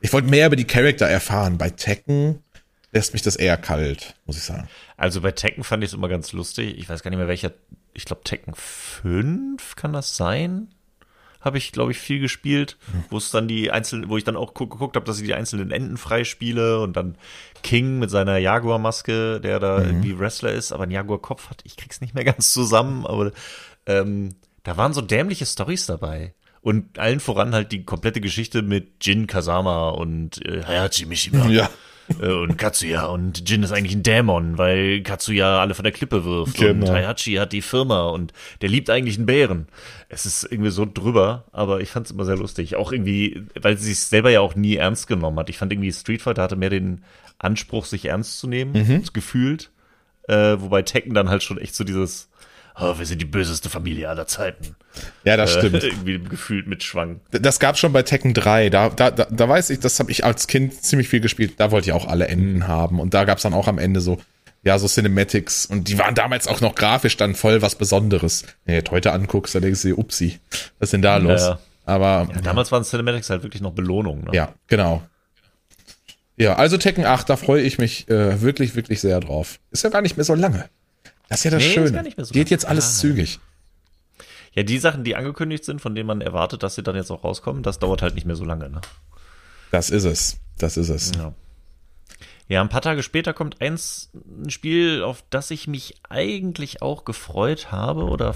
ich wollte mehr über die Charakter erfahren. Bei Tekken lässt mich das eher kalt, muss ich sagen. Also bei Tekken fand ich es immer ganz lustig. Ich weiß gar nicht mehr welcher, ich glaube Tekken 5 kann das sein? Habe ich, glaube ich, viel gespielt, wo es dann die einzelnen, wo ich dann auch gu geguckt habe, dass ich die einzelnen Enden freispiele und dann King mit seiner Jaguar-Maske, der da irgendwie Wrestler ist, aber einen Jaguar-Kopf hat. Ich krieg's nicht mehr ganz zusammen, aber ähm, da waren so dämliche Stories dabei. Und allen voran halt die komplette Geschichte mit Jin Kazama und äh, Hayachi Mishima Ja. Äh, und Katsuya und Jin ist eigentlich ein Dämon, weil Katsuya alle von der Klippe wirft Genau. und Hayachi hat die Firma und der liebt eigentlich einen Bären. Es ist irgendwie so drüber, aber ich fand es immer sehr lustig. Auch irgendwie, weil sie sich selber ja auch nie ernst genommen hat. Ich fand irgendwie Street Fighter hatte mehr den Anspruch, sich ernst zu nehmen, Mhm. gefühlt. Äh, wobei Tekken dann halt schon echt so dieses, oh, wir sind die böseste Familie aller Zeiten. Ja, das Äh, stimmt. irgendwie gefühlt mit Schwang. Das gab schon bei Tekken 3. Da, da, da, da weiß ich, das habe ich als Kind ziemlich viel gespielt. Da wollte ich auch alle Enden haben. Und da gab's dann auch am Ende so, ja, so Cinematics. Und die waren damals auch noch grafisch dann voll was Besonderes. Wenn du heute anguckst, dann denkst du dir, upsi, was ist denn da los? ja. Aber Ja, damals waren Cinematics halt wirklich noch Belohnung. Ne? ja, genau. Ja, also Tekken 8, da freue ich mich äh, wirklich, wirklich sehr drauf. Ist ja gar nicht mehr so lange. Das ist ja das Nee, Schöne. so Geht jetzt alles Ja. zügig. Ja, die Sachen, die angekündigt sind, von denen man erwartet, dass sie dann jetzt auch rauskommen, das dauert halt nicht mehr so lange. Ne? Das ist es. Das ist es. Ja. Ja, ein paar Tage später kommt eins, ein Spiel, auf das ich mich eigentlich auch gefreut habe oder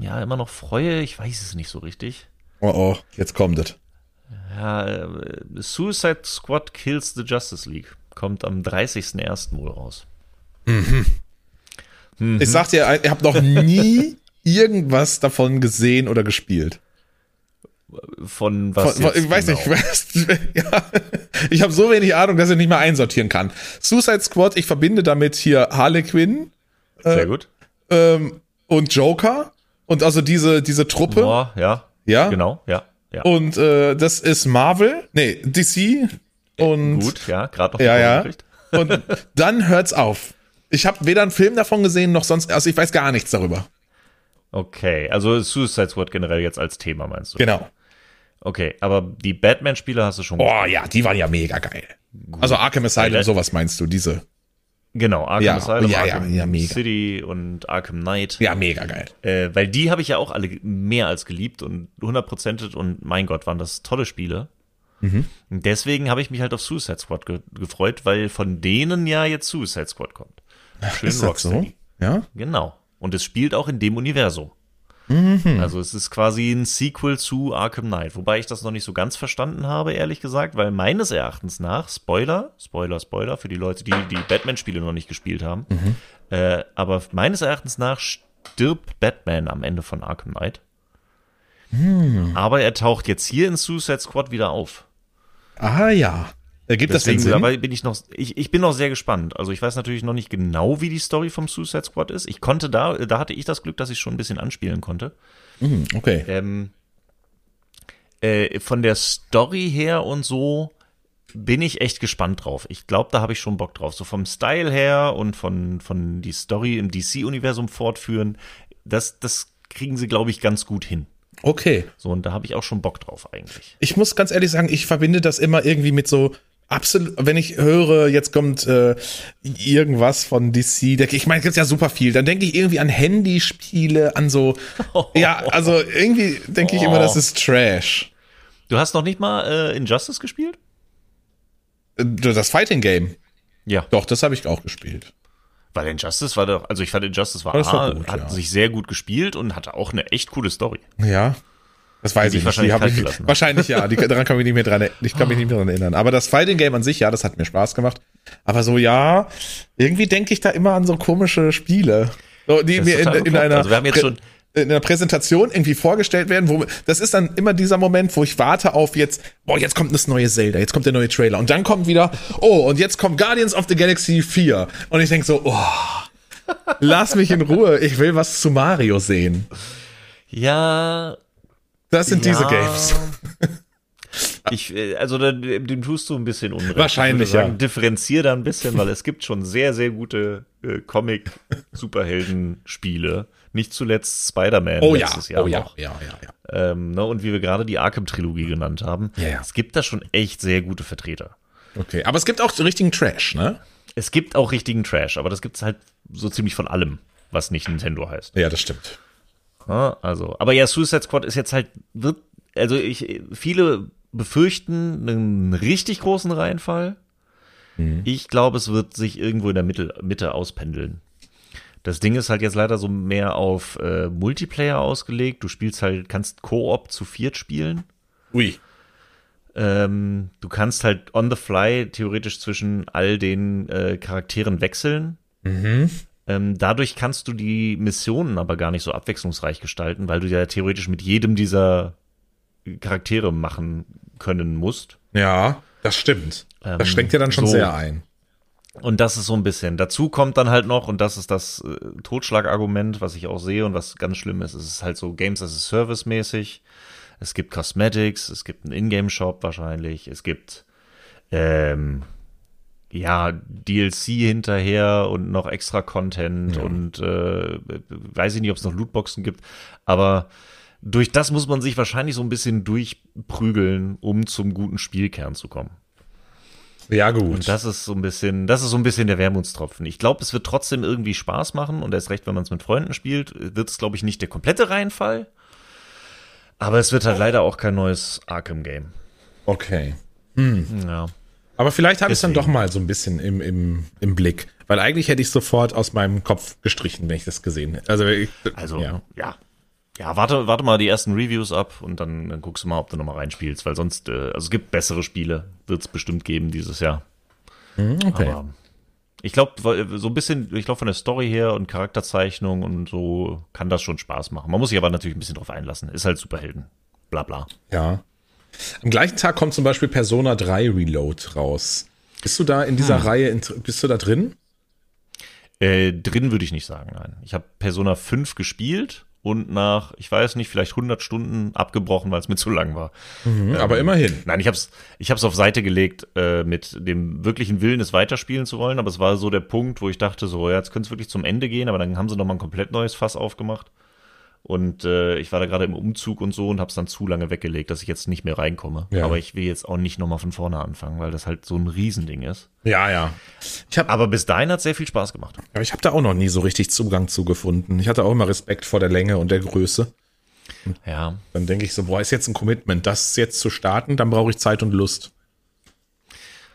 ja immer noch freue. Ich weiß es nicht so richtig. Oh oh, jetzt kommt es. Ja, äh, Suicide Squad Kills the Justice League kommt am 30.01. wohl raus. Ich sag dir, ihr habt noch nie irgendwas davon gesehen oder gespielt. Von was? Von, von, ich weiß genau? nicht, was, ja, ich habe so wenig Ahnung, dass ich nicht mal einsortieren kann. Suicide Squad, ich verbinde damit hier Harley Quinn Sehr gut. ähm, und Joker und also diese diese Truppe. Boah, ja. Ja? Genau, ja. ja. Und äh, das ist Marvel, nee, DC und Gut, ja, gerade noch Ja, ja. und dann hört's auf. Ich habe weder einen Film davon gesehen noch sonst, also ich weiß gar nichts darüber. Okay, also Suicide Squad generell jetzt als Thema meinst du? Genau. Okay, aber die Batman-Spiele hast du schon Oh ja, die waren ja mega geil. Also Arkham Asylum, Geil. sowas meinst du, diese? Genau, Arkham Ja, Asylum, ja, ja, Arkham ja, mega. City und Arkham Knight. Ja, mega geil. Äh, weil die habe ich ja auch alle mehr als geliebt und 100%ed und mein Gott, waren das tolle Spiele. Mhm. Deswegen habe ich mich halt auf Suicide Squad ge gefreut, weil von denen ja jetzt Suicide Squad kommt. Schön Ist das so? Ja? Genau. Und es spielt auch in dem Universum. Mhm. Also es ist quasi ein Sequel zu Arkham Knight, wobei ich das noch nicht so ganz verstanden habe, ehrlich gesagt, weil meines Erachtens nach, Spoiler, Spoiler, Spoiler, für die Leute, die die Batman-Spiele noch nicht gespielt haben, Mhm. äh, aber meines Erachtens nach stirbt Batman am Ende von Arkham Knight. Hm. Aber er taucht jetzt hier in Suicide Squad wieder auf. Ah ja. Ergibt das denn Deswegen Sinn? dabei bin ich noch, ich, ich bin noch sehr gespannt. Also ich weiß natürlich noch nicht genau, wie die Story vom Suicide Squad ist. Ich konnte da, da hatte ich das Glück, dass ich schon ein bisschen anspielen konnte. Hm, okay. Ähm, äh, von der Story her und so bin ich echt gespannt drauf. Ich glaube, da habe ich schon Bock drauf. So vom Style her und von, von die Story im DC-Universum fortführen, das, das kriegen sie, glaube ich, ganz gut hin. Okay. So, und da habe ich auch schon Bock drauf eigentlich. Ich muss ganz ehrlich sagen, ich verbinde das immer irgendwie mit so absolut, wenn ich höre, jetzt kommt äh, irgendwas von DC, denke ich, ich meine, es gibt ja super viel, dann denke ich irgendwie an Handyspiele, an so, ja, also irgendwie denke ich immer, das ist Trash. Du hast noch nicht mal äh, Injustice gespielt? Äh, Das Fighting Game, Ja. doch, das habe ich auch gespielt. Weil Injustice war doch, also ich fand Injustice war, war A, gut, hat ja. sich sehr gut gespielt und hatte auch eine echt coole Story. Ja. Das weiß ich nicht. Die wahrscheinlich hab ich, wahrscheinlich ja. Die, daran kann ich mich nicht mehr dran, ich kann mich nicht mehr dran erinnern. Aber das Fighting Game an sich, ja, das hat mir Spaß gemacht. Aber so, ja, irgendwie denke ich da immer an so komische Spiele. So, die Das mir in, in einer, Also wir haben jetzt schon- in einer Präsentation irgendwie vorgestellt werden, wo, das ist dann immer dieser Moment, wo ich warte auf jetzt, boah, jetzt kommt das neue Zelda, jetzt kommt der neue Trailer und dann kommt wieder, oh, und jetzt kommt Guardians of the Galaxy 4. Und ich denk so, oh, lass mich in Ruhe, ich will was zu Mario sehen. Ja, Das sind diese Ja. Games. Ich, äh, also dem tust du ein bisschen Unrecht. Wahrscheinlich, sagen, ja. Differenzier da ein bisschen, weil es gibt schon sehr, sehr gute äh, Comic-Superhelden-Spiele. Nicht zuletzt Spider-Man Oh ja, letztes Jahr oh ja, noch. ja, ja, ja. Ähm, ne, und wie wir gerade die Arkham-Trilogie genannt haben. Ja, ja. Es gibt da schon echt sehr gute Vertreter. Okay, aber es gibt auch so richtigen Trash, ne? Es gibt auch richtigen Trash, aber das gibt's halt so ziemlich von allem, was nicht Nintendo heißt. Ja, das stimmt. Ja, also, aber ja, Suicide Squad ist jetzt halt, wird, also ich, viele befürchten einen richtig großen Reihenfall. Ich glaube, es wird sich irgendwo in der Mitte, Mitte auspendeln. Das Ding ist halt jetzt leider so mehr auf äh, Multiplayer ausgelegt. Du spielst halt, kannst Koop zu viert spielen. Ui. Ähm, du kannst halt on the fly theoretisch zwischen all den äh, Charakteren wechseln. Ähm, dadurch kannst du die Missionen aber gar nicht so abwechslungsreich gestalten, weil du ja theoretisch mit jedem dieser Charaktere machen können musst. Ja, das stimmt. Ähm, das schränkt ja dann schon so. sehr ein. Und das ist so ein bisschen. Dazu kommt dann halt noch, und das ist das äh, Totschlagargument, was ich auch sehe und was ganz schlimm ist, es ist halt so Games as a Service mäßig. Es gibt Cosmetics, es gibt einen Ingame-Shop wahrscheinlich, es gibt ähm, ja DLC hinterher und noch extra Content und äh, weiß ich nicht, ob es noch Lootboxen gibt, aber durch das muss man sich wahrscheinlich so ein bisschen durchprügeln, um zum guten Spielkern zu kommen. Ja, gut. Und das ist so ein bisschen, das ist so ein bisschen der Wermutstropfen. Ich glaube, es wird trotzdem irgendwie Spaß machen und erst recht, wenn man es mit Freunden spielt, wird es, glaube ich, nicht der komplette Reihenfall. Aber es wird halt leider auch kein neues Arkham-Game. okay. Ja. Aber vielleicht habe ich es dann doch mal so ein bisschen im, im, im Blick. Weil eigentlich hätte ich sofort aus meinem Kopf gestrichen, wenn ich das gesehen hätte. Also, ich, Also, ja. ja. ja. warte, warte mal die ersten Reviews ab und dann, dann guckst du mal, ob du nochmal reinspielst, weil sonst, äh, also es gibt bessere Spiele, wird es bestimmt geben dieses Jahr. Hm, Okay. Aber Ich glaube, so ein bisschen, ich glaube von der Story her und Charakterzeichnung und so kann das schon Spaß machen. Man muss sich aber natürlich ein bisschen drauf einlassen. Ist halt Superhelden. Bla bla. Ja. Am gleichen Tag kommt zum Beispiel Persona 3 Reload raus. Bist du da in dieser hm. Reihe, bist du da drin? Äh, drin würde ich nicht sagen, nein. Ich habe Persona 5 gespielt und nach, ich weiß nicht, vielleicht 100 Stunden abgebrochen, weil es mir zu lang war. Mhm, ähm, aber immerhin. Nein, ich habe es ich hab's auf Seite gelegt äh, mit dem wirklichen Willen, es weiterspielen zu wollen, aber es war so der Punkt, wo ich dachte, so, ja, jetzt könnte es wirklich zum Ende gehen, aber dann haben sie nochmal ein komplett neues Fass aufgemacht. Und äh, ich war da gerade im Umzug und so und habe es dann zu lange weggelegt, dass ich jetzt nicht mehr reinkomme. Ja. Aber ich will jetzt auch nicht nochmal von vorne anfangen, weil das halt so ein Riesending ist. Ja, ja. Ich hab, aber bis dahin hat sehr viel Spaß gemacht. Aber ich habe da auch noch nie so richtig Zugang zu gefunden. Ich hatte auch immer Respekt vor der Länge und der Größe. Ja. Dann denke ich so, boah, ist jetzt ein Commitment, das jetzt zu starten, dann brauche ich Zeit und Lust.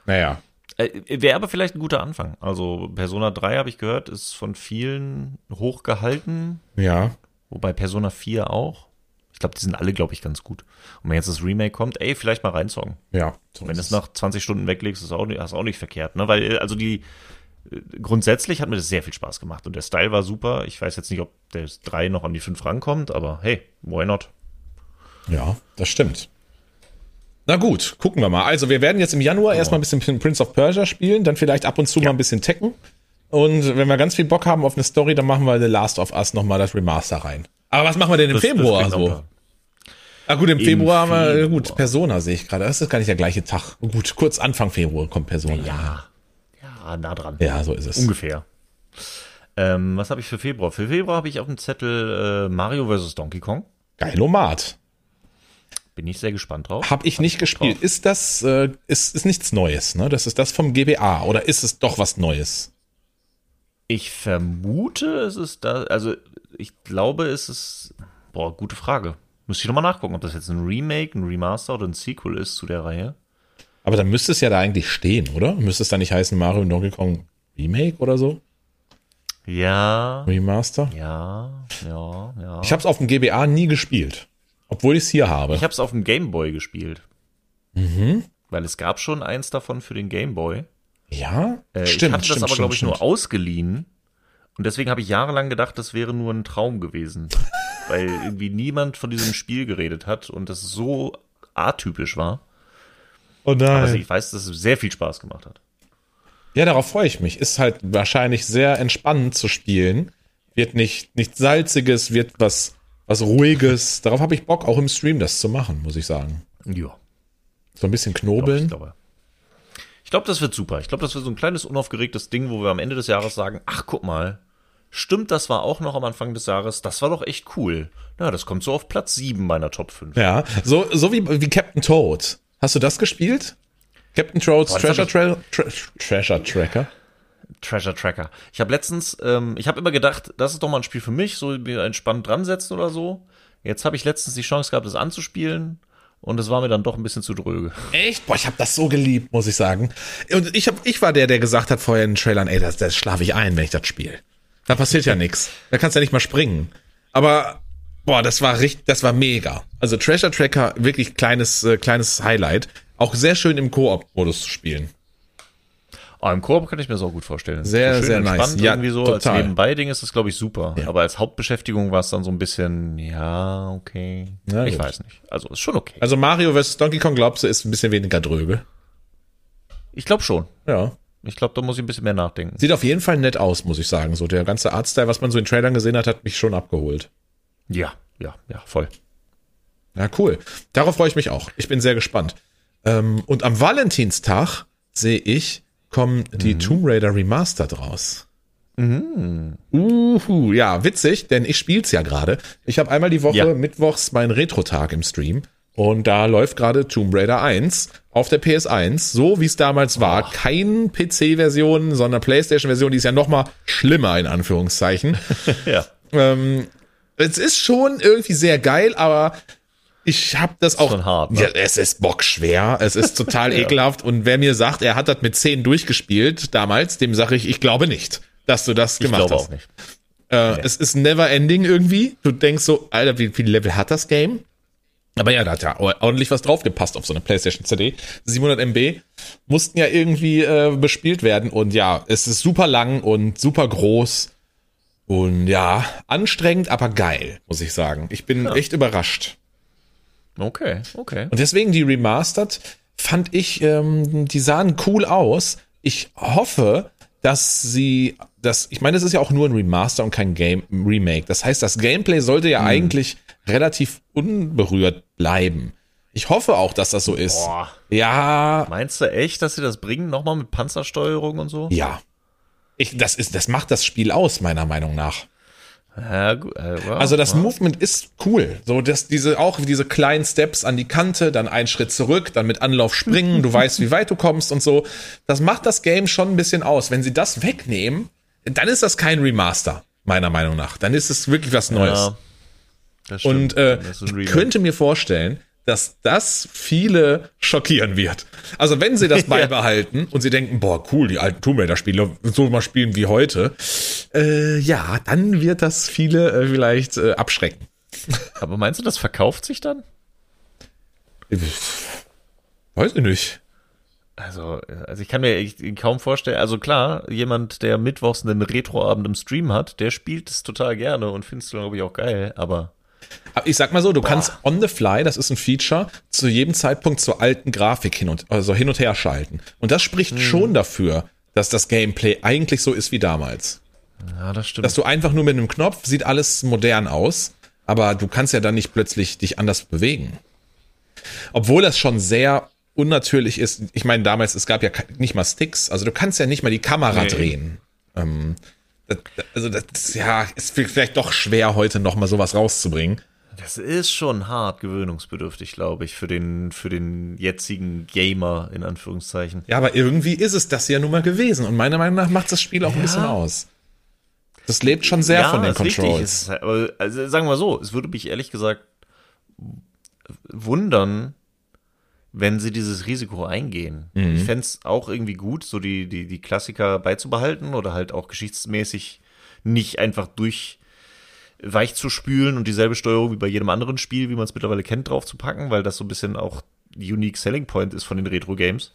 Naja. Äh, Wäre aber vielleicht ein guter Anfang. Also Persona 3 habe ich gehört, ist von vielen hochgehalten. Ja. Wobei Persona 4 auch. Ich glaube, die sind alle, glaube ich, ganz gut. Und wenn jetzt das Remake kommt, ey, vielleicht mal reinzocken. Ja. So wenn du es nach 20 Stunden weglegst, ist auch hast auch nicht verkehrt, ne? Weil, also die, äh, grundsätzlich hat mir das sehr viel Spaß gemacht und der Style war super. Ich weiß jetzt nicht, ob der 3 noch an die 5 rankommt, aber hey, why not? Ja, das stimmt. Na gut, gucken wir mal. Also, wir werden jetzt im Januar oh. erstmal ein bisschen Prince of Persia spielen, dann vielleicht ab und zu ja. mal ein bisschen Tekken. Und wenn wir ganz viel Bock haben auf eine Story, dann machen wir The Last of Us nochmal das Remaster rein. Aber was machen wir denn im das, Februar das so? Ah gut, im, Im Februar haben wir, gut, Persona sehe ich gerade. Das ist gar nicht der gleiche Tag. Gut, kurz Anfang Februar kommt Persona. Ja, ja, nah dran. Ja, so ist es. Ungefähr. Ähm, was habe ich für Februar? Für Februar habe ich auf dem Zettel äh, Mario vs. Donkey Kong. Geilomat. Bin ich sehr gespannt drauf. Hab ich nicht gespielt. Drauf. Ist das, äh, ist, ist nichts Neues, ne? Das ist das vom GBA oder ist es doch was Neues? Ich vermute, es ist da, also ich glaube, es ist, boah, gute Frage. Müsste ich nochmal nachgucken, ob das jetzt ein Remake, ein Remaster oder ein Sequel ist zu der Reihe. Aber dann müsste es ja da eigentlich stehen, oder? Müsste es da nicht heißen Mario und Donkey Kong Remake oder so? Ja. Remaster? Ja, ja, ja. Ich habe es auf dem GBA nie gespielt, obwohl ich es hier habe. Ich habe es auf dem Game Boy gespielt. Mhm. Weil es gab schon eins davon für den Game Boy. Ja, äh, stimmt. Ich hatte stimmt, das aber, glaube ich, stimmt. nur ausgeliehen. Und deswegen habe ich jahrelang gedacht, das wäre nur ein Traum gewesen. weil irgendwie niemand von diesem Spiel geredet hat und das so atypisch war. Oh nein. Aber ich weiß, dass es sehr viel Spaß gemacht hat. Ja, darauf freue ich mich. Ist halt wahrscheinlich sehr entspannend zu spielen. Wird nicht, nicht salziges, wird was, was ruhiges. Darauf habe ich Bock, auch im Stream das zu machen, muss ich sagen. Ja. So ein bisschen knobeln. Ich glaube, ich glaube, das wird super. Ich glaube, das wird so ein kleines unaufgeregtes Ding, wo wir am Ende des Jahres sagen, ach, guck mal, stimmt, das war auch noch am Anfang des Jahres, das war doch echt cool. Na, das kommt so auf Platz 7 meiner Top 5. Ja, so, so wie, wie Captain Toad. Hast du das gespielt? Captain Toads Boah, Treasure, Tra Tra Treasure Tracker? Treasure Tracker. Ich habe letztens, ähm, ich habe immer gedacht, das ist doch mal ein Spiel für mich, so entspannt dran setzen oder so. Jetzt habe ich letztens die Chance gehabt, das anzuspielen und es war mir dann doch ein bisschen zu dröge. Echt? Boah, ich habe das so geliebt, muss ich sagen. Und ich, hab, ich war der, der gesagt hat vorher in den Trailern, ey, das, das schlafe ich ein, wenn ich das spiele. Da passiert ja nichts. Da kannst du ja nicht mal springen. Aber boah, das war richtig, das war mega. Also Treasure Tracker, wirklich kleines, äh, kleines Highlight. Auch sehr schön im Koop-Modus zu spielen. Oh, Im Koop kann ich mir das auch gut vorstellen. Sehr, sehr nice. Ja, irgendwie so total. als Nebenbei-Ding ist das, glaube ich, super. Ja. Aber als Hauptbeschäftigung war es dann so ein bisschen, ja, okay. Ja, ich gut. weiß nicht. Also ist schon okay. Also Mario vs. Donkey Kong, glaubst du, ist ein bisschen weniger dröge? Ich glaube schon. Ja. Ich glaube, da muss ich ein bisschen mehr nachdenken. Sieht auf jeden Fall nett aus, muss ich sagen. So der ganze Artstyle, was man so in Trailern gesehen hat, hat mich schon abgeholt. Ja, ja, ja, voll. Ja, cool. Darauf freue ich mich auch. Ich bin sehr gespannt. Ähm, und am Valentinstag sehe ich kommen die mhm. Tomb Raider Remastered raus. Mhm. Uhu, ja, witzig, denn ich spiel's ja gerade. Ich habe einmal die Woche ja. mittwochs meinen Retro-Tag im Stream und da läuft gerade Tomb Raider 1 auf der PS1, so wie es damals war. Oh. Kein PC-Version, sondern PlayStation-Version, die ist ja noch mal schlimmer in Anführungszeichen. ja. Ähm, es ist schon irgendwie sehr geil, aber ich habe das auch. Schon hart, ne? Ja, es ist bockschwer. Es ist total ekelhaft. Und wer mir sagt, er hat das mit 10 durchgespielt damals, dem sage ich, ich glaube nicht, dass du das gemacht ich glaube hast. Auch nicht. Äh, nee. Es ist never ending irgendwie. Du denkst so, Alter, wie viele Level hat das Game? Aber ja, da hat ja ordentlich was draufgepasst auf so eine PlayStation CD. 700 MB mussten ja irgendwie äh, bespielt werden und ja, es ist super lang und super groß und ja, anstrengend, aber geil, muss ich sagen. Ich bin ja. echt überrascht. Okay, okay. Und deswegen die Remastered fand ich, ähm, die sahen cool aus. Ich hoffe, dass sie das, ich meine, es ist ja auch nur ein Remaster und kein Game Remake. Das heißt, das Gameplay sollte ja hm. eigentlich relativ unberührt bleiben. Ich hoffe auch, dass das so ist. Boah. Ja. Meinst du echt, dass sie das bringen, nochmal mit Panzersteuerung und so? Ja. Ich, das ist, das macht das Spiel aus, meiner Meinung nach. Ja, äh, well, also das well. Movement ist cool. So, dass diese, auch diese kleinen Steps an die Kante, dann einen Schritt zurück, dann mit Anlauf springen, du weißt, wie weit du kommst und so. Das macht das Game schon ein bisschen aus. Wenn sie das wegnehmen, dann ist das kein Remaster, meiner Meinung nach. Dann ist es wirklich was Neues. Ja. Und äh, ich könnte mir vorstellen, dass das viele schockieren wird. Also wenn sie das beibehalten ja. und sie denken, boah, cool, die alten Tomb Raider-Spiele so mal spielen wie heute, äh, ja, dann wird das viele äh, vielleicht äh, abschrecken. Aber meinst du, das verkauft sich dann? Weiß ich nicht. Also, also ich kann mir kaum vorstellen, also klar, jemand, der mittwochs einen Retroabend im Stream hat, der spielt es total gerne und findest du, glaube ich, auch geil, aber ich sag mal so, du Boah. kannst on the fly, das ist ein Feature, zu jedem Zeitpunkt zur alten Grafik hin und, also hin und her schalten. Und das spricht hm. schon dafür, dass das Gameplay eigentlich so ist wie damals. Ja, das stimmt. Dass du einfach nur mit einem Knopf sieht alles modern aus, aber du kannst ja dann nicht plötzlich dich anders bewegen. Obwohl das schon sehr unnatürlich ist. Ich meine, damals, es gab ja nicht mal Sticks, also du kannst ja nicht mal die Kamera nee. drehen. Ähm, das, also das ja, ist vielleicht doch schwer, heute noch mal sowas rauszubringen. Das ist schon hart gewöhnungsbedürftig, glaube ich, für den, für den jetzigen Gamer, in Anführungszeichen. Ja, aber irgendwie ist es das ja nun mal gewesen. Und meiner Meinung nach macht das Spiel auch ja. ein bisschen aus. Das lebt schon sehr ja, von den Controls. Halt, aber, also sagen wir so, es würde mich ehrlich gesagt wundern, wenn sie dieses Risiko eingehen. Mhm. Ich fände es auch irgendwie gut, so die, die, die Klassiker beizubehalten oder halt auch geschichtsmäßig nicht einfach durch weich zu spülen und dieselbe Steuerung wie bei jedem anderen Spiel, wie man es mittlerweile kennt, drauf zu packen, weil das so ein bisschen auch unique selling point ist von den Retro-Games.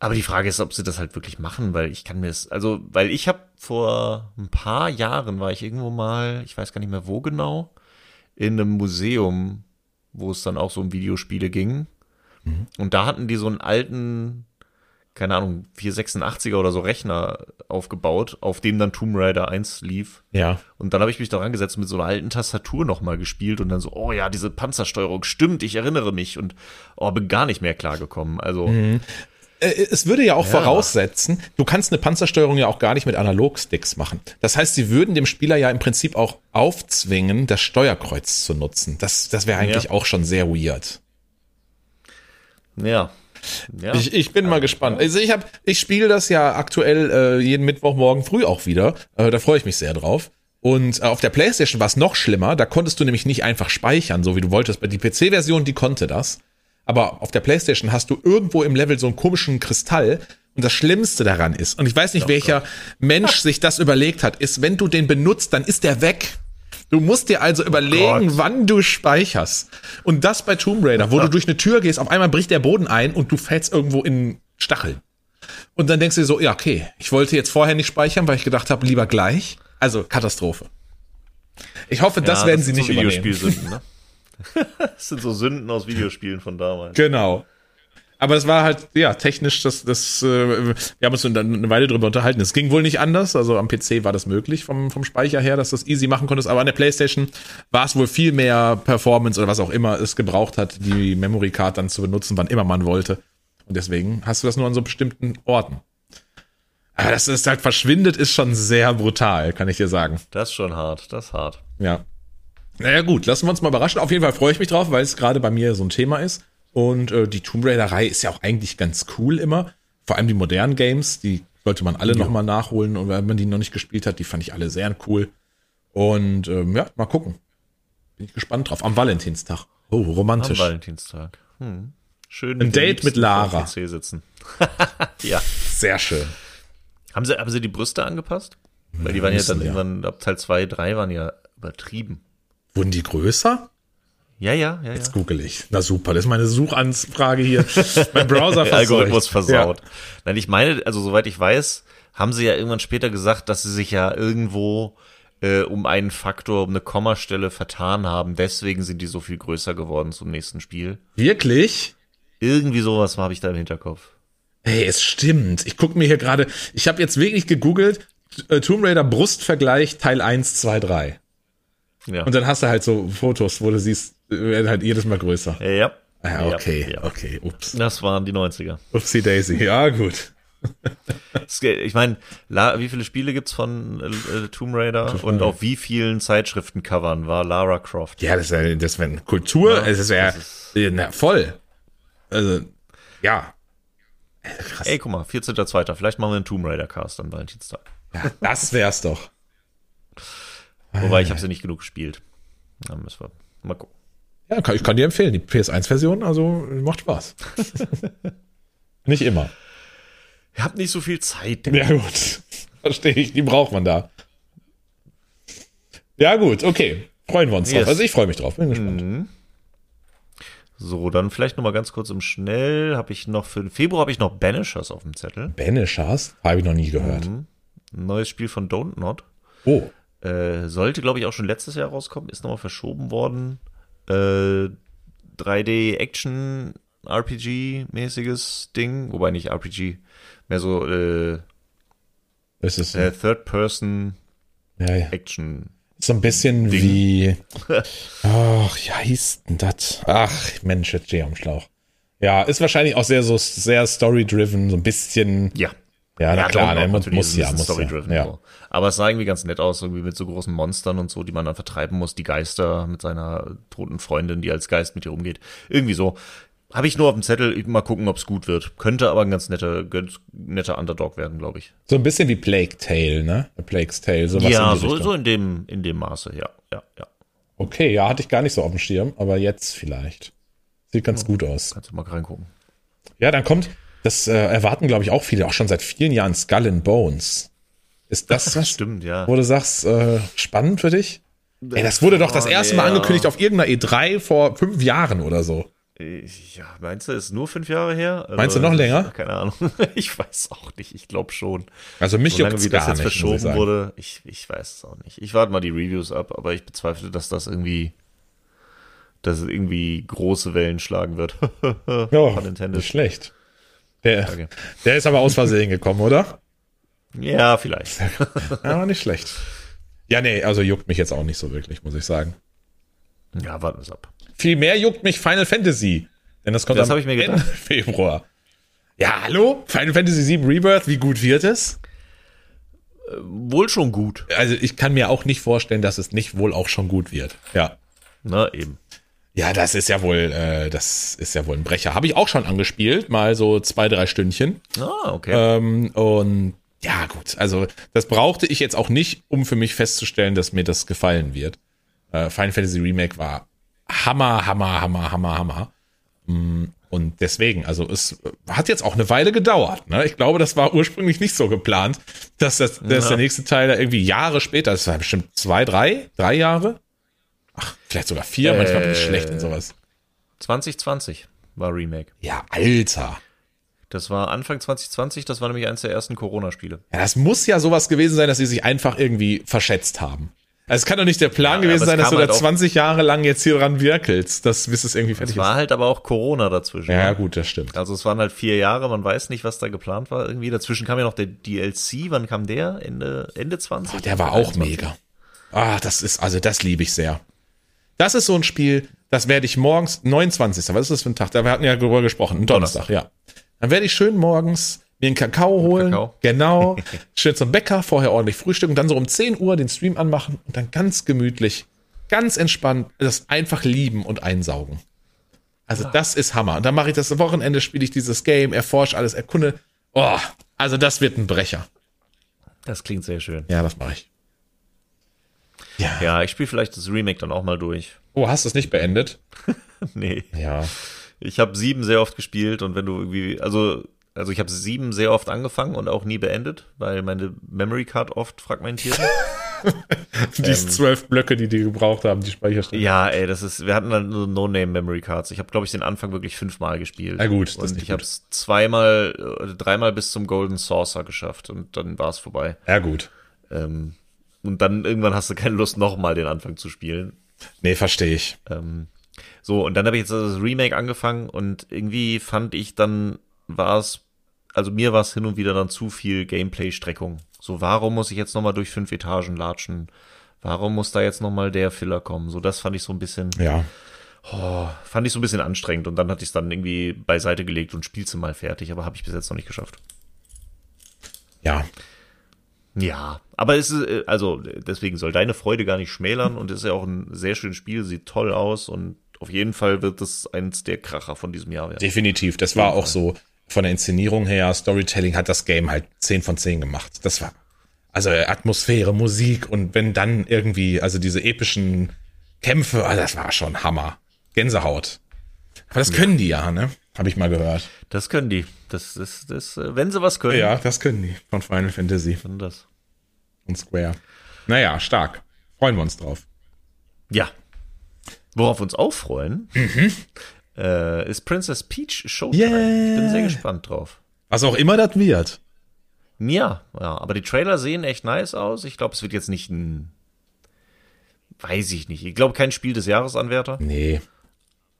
Aber die Frage ist, ob sie das halt wirklich machen, weil ich kann mir es, also, weil ich habe vor ein paar Jahren war ich irgendwo mal, ich weiß gar nicht mehr wo genau, in einem Museum, wo es dann auch so um Videospiele ging. Mhm. Und da hatten die so einen alten, keine Ahnung, 486er oder so Rechner aufgebaut, auf dem dann Tomb Raider 1 lief. Ja. Und dann habe ich mich da rangesetzt und mit so einer alten Tastatur nochmal gespielt und dann so, oh ja, diese Panzersteuerung, stimmt, ich erinnere mich und oh, bin gar nicht mehr klargekommen. Also. Mhm. Äh, es würde ja auch ja. voraussetzen, du kannst eine Panzersteuerung ja auch gar nicht mit Analogsticks machen. Das heißt, sie würden dem Spieler ja im Prinzip auch aufzwingen, das Steuerkreuz zu nutzen. Das, das wäre eigentlich ja. auch schon sehr weird. Ja. ja. Ich, ich bin mal gespannt. Also ich habe, ich spiele das ja aktuell äh, jeden Mittwochmorgen früh auch wieder. Äh, da freue ich mich sehr drauf. Und äh, auf der PlayStation war es noch schlimmer. Da konntest du nämlich nicht einfach speichern, so wie du wolltest. Die PC-Version, die konnte das. Aber auf der PlayStation hast du irgendwo im Level so einen komischen Kristall. Und das Schlimmste daran ist, und ich weiß nicht, oh welcher Gott. Mensch sich das überlegt hat, ist, wenn du den benutzt, dann ist der weg. Du musst dir also überlegen, oh wann du speicherst. Und das bei Tomb Raider, wo du durch eine Tür gehst, auf einmal bricht der Boden ein und du fällst irgendwo in Stacheln. Und dann denkst du dir so, ja, okay, ich wollte jetzt vorher nicht speichern, weil ich gedacht habe, lieber gleich. Also Katastrophe. Ich hoffe, das ja, werden das sie nicht übernehmen. Ne? das sind so Sünden aus Videospielen von damals. Genau. Aber es war halt, ja, technisch, das, das, äh, wir haben uns dann eine Weile drüber unterhalten. Es ging wohl nicht anders. Also am PC war das möglich vom, vom Speicher her, dass du das easy machen konntest. Aber an der Playstation war es wohl viel mehr Performance oder was auch immer es gebraucht hat, die Memory Card dann zu benutzen, wann immer man wollte. Und deswegen hast du das nur an so bestimmten Orten. Aber dass es halt verschwindet, ist schon sehr brutal, kann ich dir sagen. Das ist schon hart, das ist hart. Ja. Naja, gut, lassen wir uns mal überraschen. Auf jeden Fall freue ich mich drauf, weil es gerade bei mir so ein Thema ist. Und äh, die Tomb Raider-Reihe ist ja auch eigentlich ganz cool immer. Vor allem die modernen Games, die sollte man alle ja. nochmal nachholen. Und wenn man die noch nicht gespielt hat, die fand ich alle sehr cool. Und ähm, ja, mal gucken. Bin ich gespannt drauf. Am Valentinstag. Oh, romantisch. Am Valentinstag. Hm. Schön. Ein Date mit Lara. PC sitzen. ja. Sehr schön. Haben sie, haben sie die Brüste angepasst? Weil die waren ja dann irgendwann ab Teil 2, 3 waren ja übertrieben. Wurden die größer? Ja, ja, ja. Jetzt ja. google ich. Na super, das ist meine Suchanfrage hier. mein Browser Der Algorithmus versaut. Nein, ich meine, also soweit ich weiß, haben sie ja irgendwann später gesagt, dass sie sich ja irgendwo äh, um einen Faktor, um eine Kommastelle vertan haben. Deswegen sind die so viel größer geworden zum nächsten Spiel. Ja. Wirklich? Irgendwie sowas habe ich da im Hinterkopf. Hey, es stimmt. Ich gucke mir hier gerade, ich habe jetzt wirklich gegoogelt, äh, Tomb Raider Brustvergleich Teil 1, 2, 3. Ja. Und dann hast du halt so Fotos, wo du siehst, werden halt jedes Mal größer. ja. Ah, okay, Ja, ja. okay, ups. Das waren die 90er. Upsi Daisy. Ja, gut. Es Ich meine, wie viele Spiele gibt's von äh, Tomb Raider und auf wie vielen Zeitschriftencovern war Lara Croft? Ja, das wäre das wär eine Kultur, Ja, es wäre das na, voll. Also, ja. Äh, Krass. Ey, guck mal, 14.02. Vielleicht machen wir einen Tomb Raider Cast an Valentinstag. Ja, das wär's doch. Wobei ich habe sie nicht genug gespielt. Dann müssen wir mal gucken. Ja, kann, ich kann dir empfehlen, die PS1-Version, also macht Spaß. Nicht immer. Ich habe nicht so viel Zeit. Ja, gut. Verstehe ich, die braucht man da. Ja, gut, okay. Freuen wir uns drauf. Yes. Also ich freue mich drauf. Bin gespannt. So, dann vielleicht noch mal ganz kurz im Schnell. Habe ich noch für den Februar habe ich noch Banishers auf dem Zettel. Banishers? Habe ich noch nie gehört. Ein neues Spiel von Don't Not. Oh. Äh, sollte, glaube ich, auch schon letztes Jahr rauskommen. Ist nochmal verschoben worden. Äh, 3D-Action-RPG-mäßiges Ding. Wobei nicht RPG. Mehr so äh, äh, Third-Person-Action. ja, ja. so ein bisschen wie. Ach, ja, hieß denn das? Ach, Mensch, jetzt stehe ich am Schlauch. Ja, ist wahrscheinlich auch sehr so sehr story-driven, so ein bisschen. Ja. Ja, na klar, ne, muss, natürlich muss ja, muss ja. ja. Aber es sah irgendwie ganz nett aus, irgendwie mit so großen Monstern und so, die man dann vertreiben muss, die Geister mit seiner toten Freundin, die als Geist mit ihr umgeht. Irgendwie so. Habe ich nur auf dem Zettel, mal gucken, ob es gut wird. Könnte aber ein ganz netter, ganz netter Underdog werden, glaube ich. So ein bisschen wie Plague Tale, ne? A Plague's Tale, sowas ja, in so, Richtung. so in dem, in dem Maße, ja, ja, ja. Okay, ja, hatte ich gar nicht so auf dem Schirm, aber jetzt vielleicht. Sieht ganz gut aus. Kannst du mal reingucken. Ja, dann kommt, das äh, erwarten, glaube ich, auch viele, auch schon seit vielen Jahren, Skull and Bones. Ist das was, Stimmt, ja. wo du sagst, äh, spannend für dich? Ey, das wurde doch das Oh, erste Mal angekündigt auf irgendeiner E3 vor fünf Jahren oder so. Ich- Ja, meinst du, ist nur fünf Jahre her? Also, Meinst du noch länger? Keine Ahnung. Ich weiß auch nicht. Ich glaube schon. Also mich Solange wie das jetzt nicht, ich verschoben sagen. wurde, ich, ich weiß es auch nicht. Ich warte mal die Reviews ab, aber ich bezweifle, dass das irgendwie, dass es irgendwie große Wellen schlagen wird. Ja, intended. nicht schlecht. Der, Danke. der ist aber aus Versehen gekommen, oder? Ja, vielleicht. Ja, nicht schlecht. Ja, nee, also juckt mich jetzt auch nicht so wirklich, muss ich sagen. Ja, warten wir es ab. Viel mehr juckt mich Final Fantasy. Denn das kommt Das am. Ende Februar. Ja, hallo? Final Fantasy VII Rebirth, wie gut wird es? Wohl schon gut. Also ich kann mir auch nicht vorstellen, dass es nicht wohl auch schon gut wird. Ja. Na, eben. Ja, das ist ja wohl, äh, das ist ja wohl ein Brecher. Habe ich auch schon angespielt, mal so zwei, drei Stündchen. Ah, okay. Ähm, und ja, gut, also das brauchte ich jetzt auch nicht, um für mich festzustellen, dass mir das gefallen wird. Äh, Final Fantasy Remake war Hammer, Hammer, Hammer, Hammer, Hammer. Mm, Und deswegen, also es hat jetzt auch eine Weile gedauert. Ne? Ich glaube, das war ursprünglich nicht so geplant, dass, das, dass Ja. der nächste Teil da irgendwie Jahre später, das war bestimmt zwei, drei, drei Jahre. Ach, vielleicht sogar vier, manchmal bin ich Äh. schlecht in sowas. 2020 war Remake. Ja, Alter. Das war Anfang 2020, das war nämlich eines der ersten Corona-Spiele. Ja, das muss ja sowas gewesen sein, dass sie sich einfach irgendwie verschätzt haben. Also es kann doch nicht der Plan Ja, gewesen es sein, dass du halt da auch- 20 Jahre lang jetzt hier dran wirkelst, dass bis es irgendwie fertig Es war ist. halt aber auch Corona dazwischen. Ja, ne? gut, das stimmt. Also es waren halt vier Jahre, man weiß nicht, was da geplant war irgendwie. Dazwischen kam ja noch der DLC, wann kam der? Ende, Ende 20? Der war auch mega. Ah, das ist, also das liebe ich sehr. Das ist so ein Spiel, das werde ich morgens, 29. Was ist das für ein Tag? Da wir hatten ja darüber gesprochen, ein Donnerstag, ja. Dann werde ich schön morgens mir einen Kakao holen. Kakao. Genau. schön zum Bäcker, vorher ordentlich frühstücken, dann so um 10 Uhr den Stream anmachen und dann ganz gemütlich, ganz entspannt das einfach lieben und einsaugen. Also das ist Hammer. Und dann mache ich das Wochenende, spiele ich dieses Game, erforsche alles, erkunde. Oh, also das wird ein Brecher. Das klingt sehr schön. Ja, das mache ich. Ja. Ja, ich spiele vielleicht das Remake dann auch mal durch. Oh, hast du es nicht beendet? nee. Ja. Ich habe sieben sehr oft gespielt und wenn du irgendwie, also, also ich habe sieben sehr oft angefangen und auch nie beendet, weil meine Memory Card oft fragmentiert. die ähm, zwölf Blöcke, die die gebraucht haben, die Speicherstände. Ja, ey, das ist, wir hatten dann so No-Name-Memory-Cards. Ich habe, glaube ich, den Anfang wirklich fünfmal gespielt. Na gut, das und ist nicht ich habe es zweimal oder dreimal bis zum Golden Saucer geschafft und dann war es vorbei. Ja, gut. Ähm, und dann irgendwann hast du keine Lust, nochmal den Anfang zu spielen. Nee, verstehe ich. Ähm, so, und dann habe ich jetzt das Remake angefangen und irgendwie fand ich dann, war es, also mir war es hin und wieder dann zu viel Gameplay-Streckung. So, warum muss ich jetzt nochmal durch fünf Etagen latschen? Warum muss da jetzt nochmal der Filler kommen? So, das fand ich so ein bisschen. Ja. Oh, fand ich so ein bisschen anstrengend und dann hatte ich es dann irgendwie beiseite gelegt und spiel's mal fertig, aber habe ich bis jetzt noch nicht geschafft. Ja, ja, aber es ist, äh, also deswegen soll deine Freude gar nicht schmälern und es ist ja auch ein sehr schönes Spiel, sieht toll aus und auf jeden Fall wird es eins der Kracher von diesem Jahr werden. Definitiv, das war auch so von der Inszenierung her, Storytelling hat das Game halt 10 von 10 gemacht. Das war, also Atmosphäre, Musik und wenn dann irgendwie, also diese epischen Kämpfe, also das war schon Hammer. Gänsehaut. Aber das können die ja, ne? Habe ich mal gehört. Das können die. Das ist, das, das, wenn sie was können. Ja, das können die von Final Fantasy. Und das. Und Square. Naja, stark. Freuen wir uns drauf. Ja. Worauf wir uns auch freuen, mhm. äh, ist Princess Peach Showtime. Yeah. Ich bin sehr gespannt drauf. Was auch immer das wird. Ja, ja, aber die Trailer sehen echt nice aus. Ich glaube, es wird jetzt nicht ein. Weiß ich nicht. Ich glaube, kein Spiel des Jahresanwärter. Nee.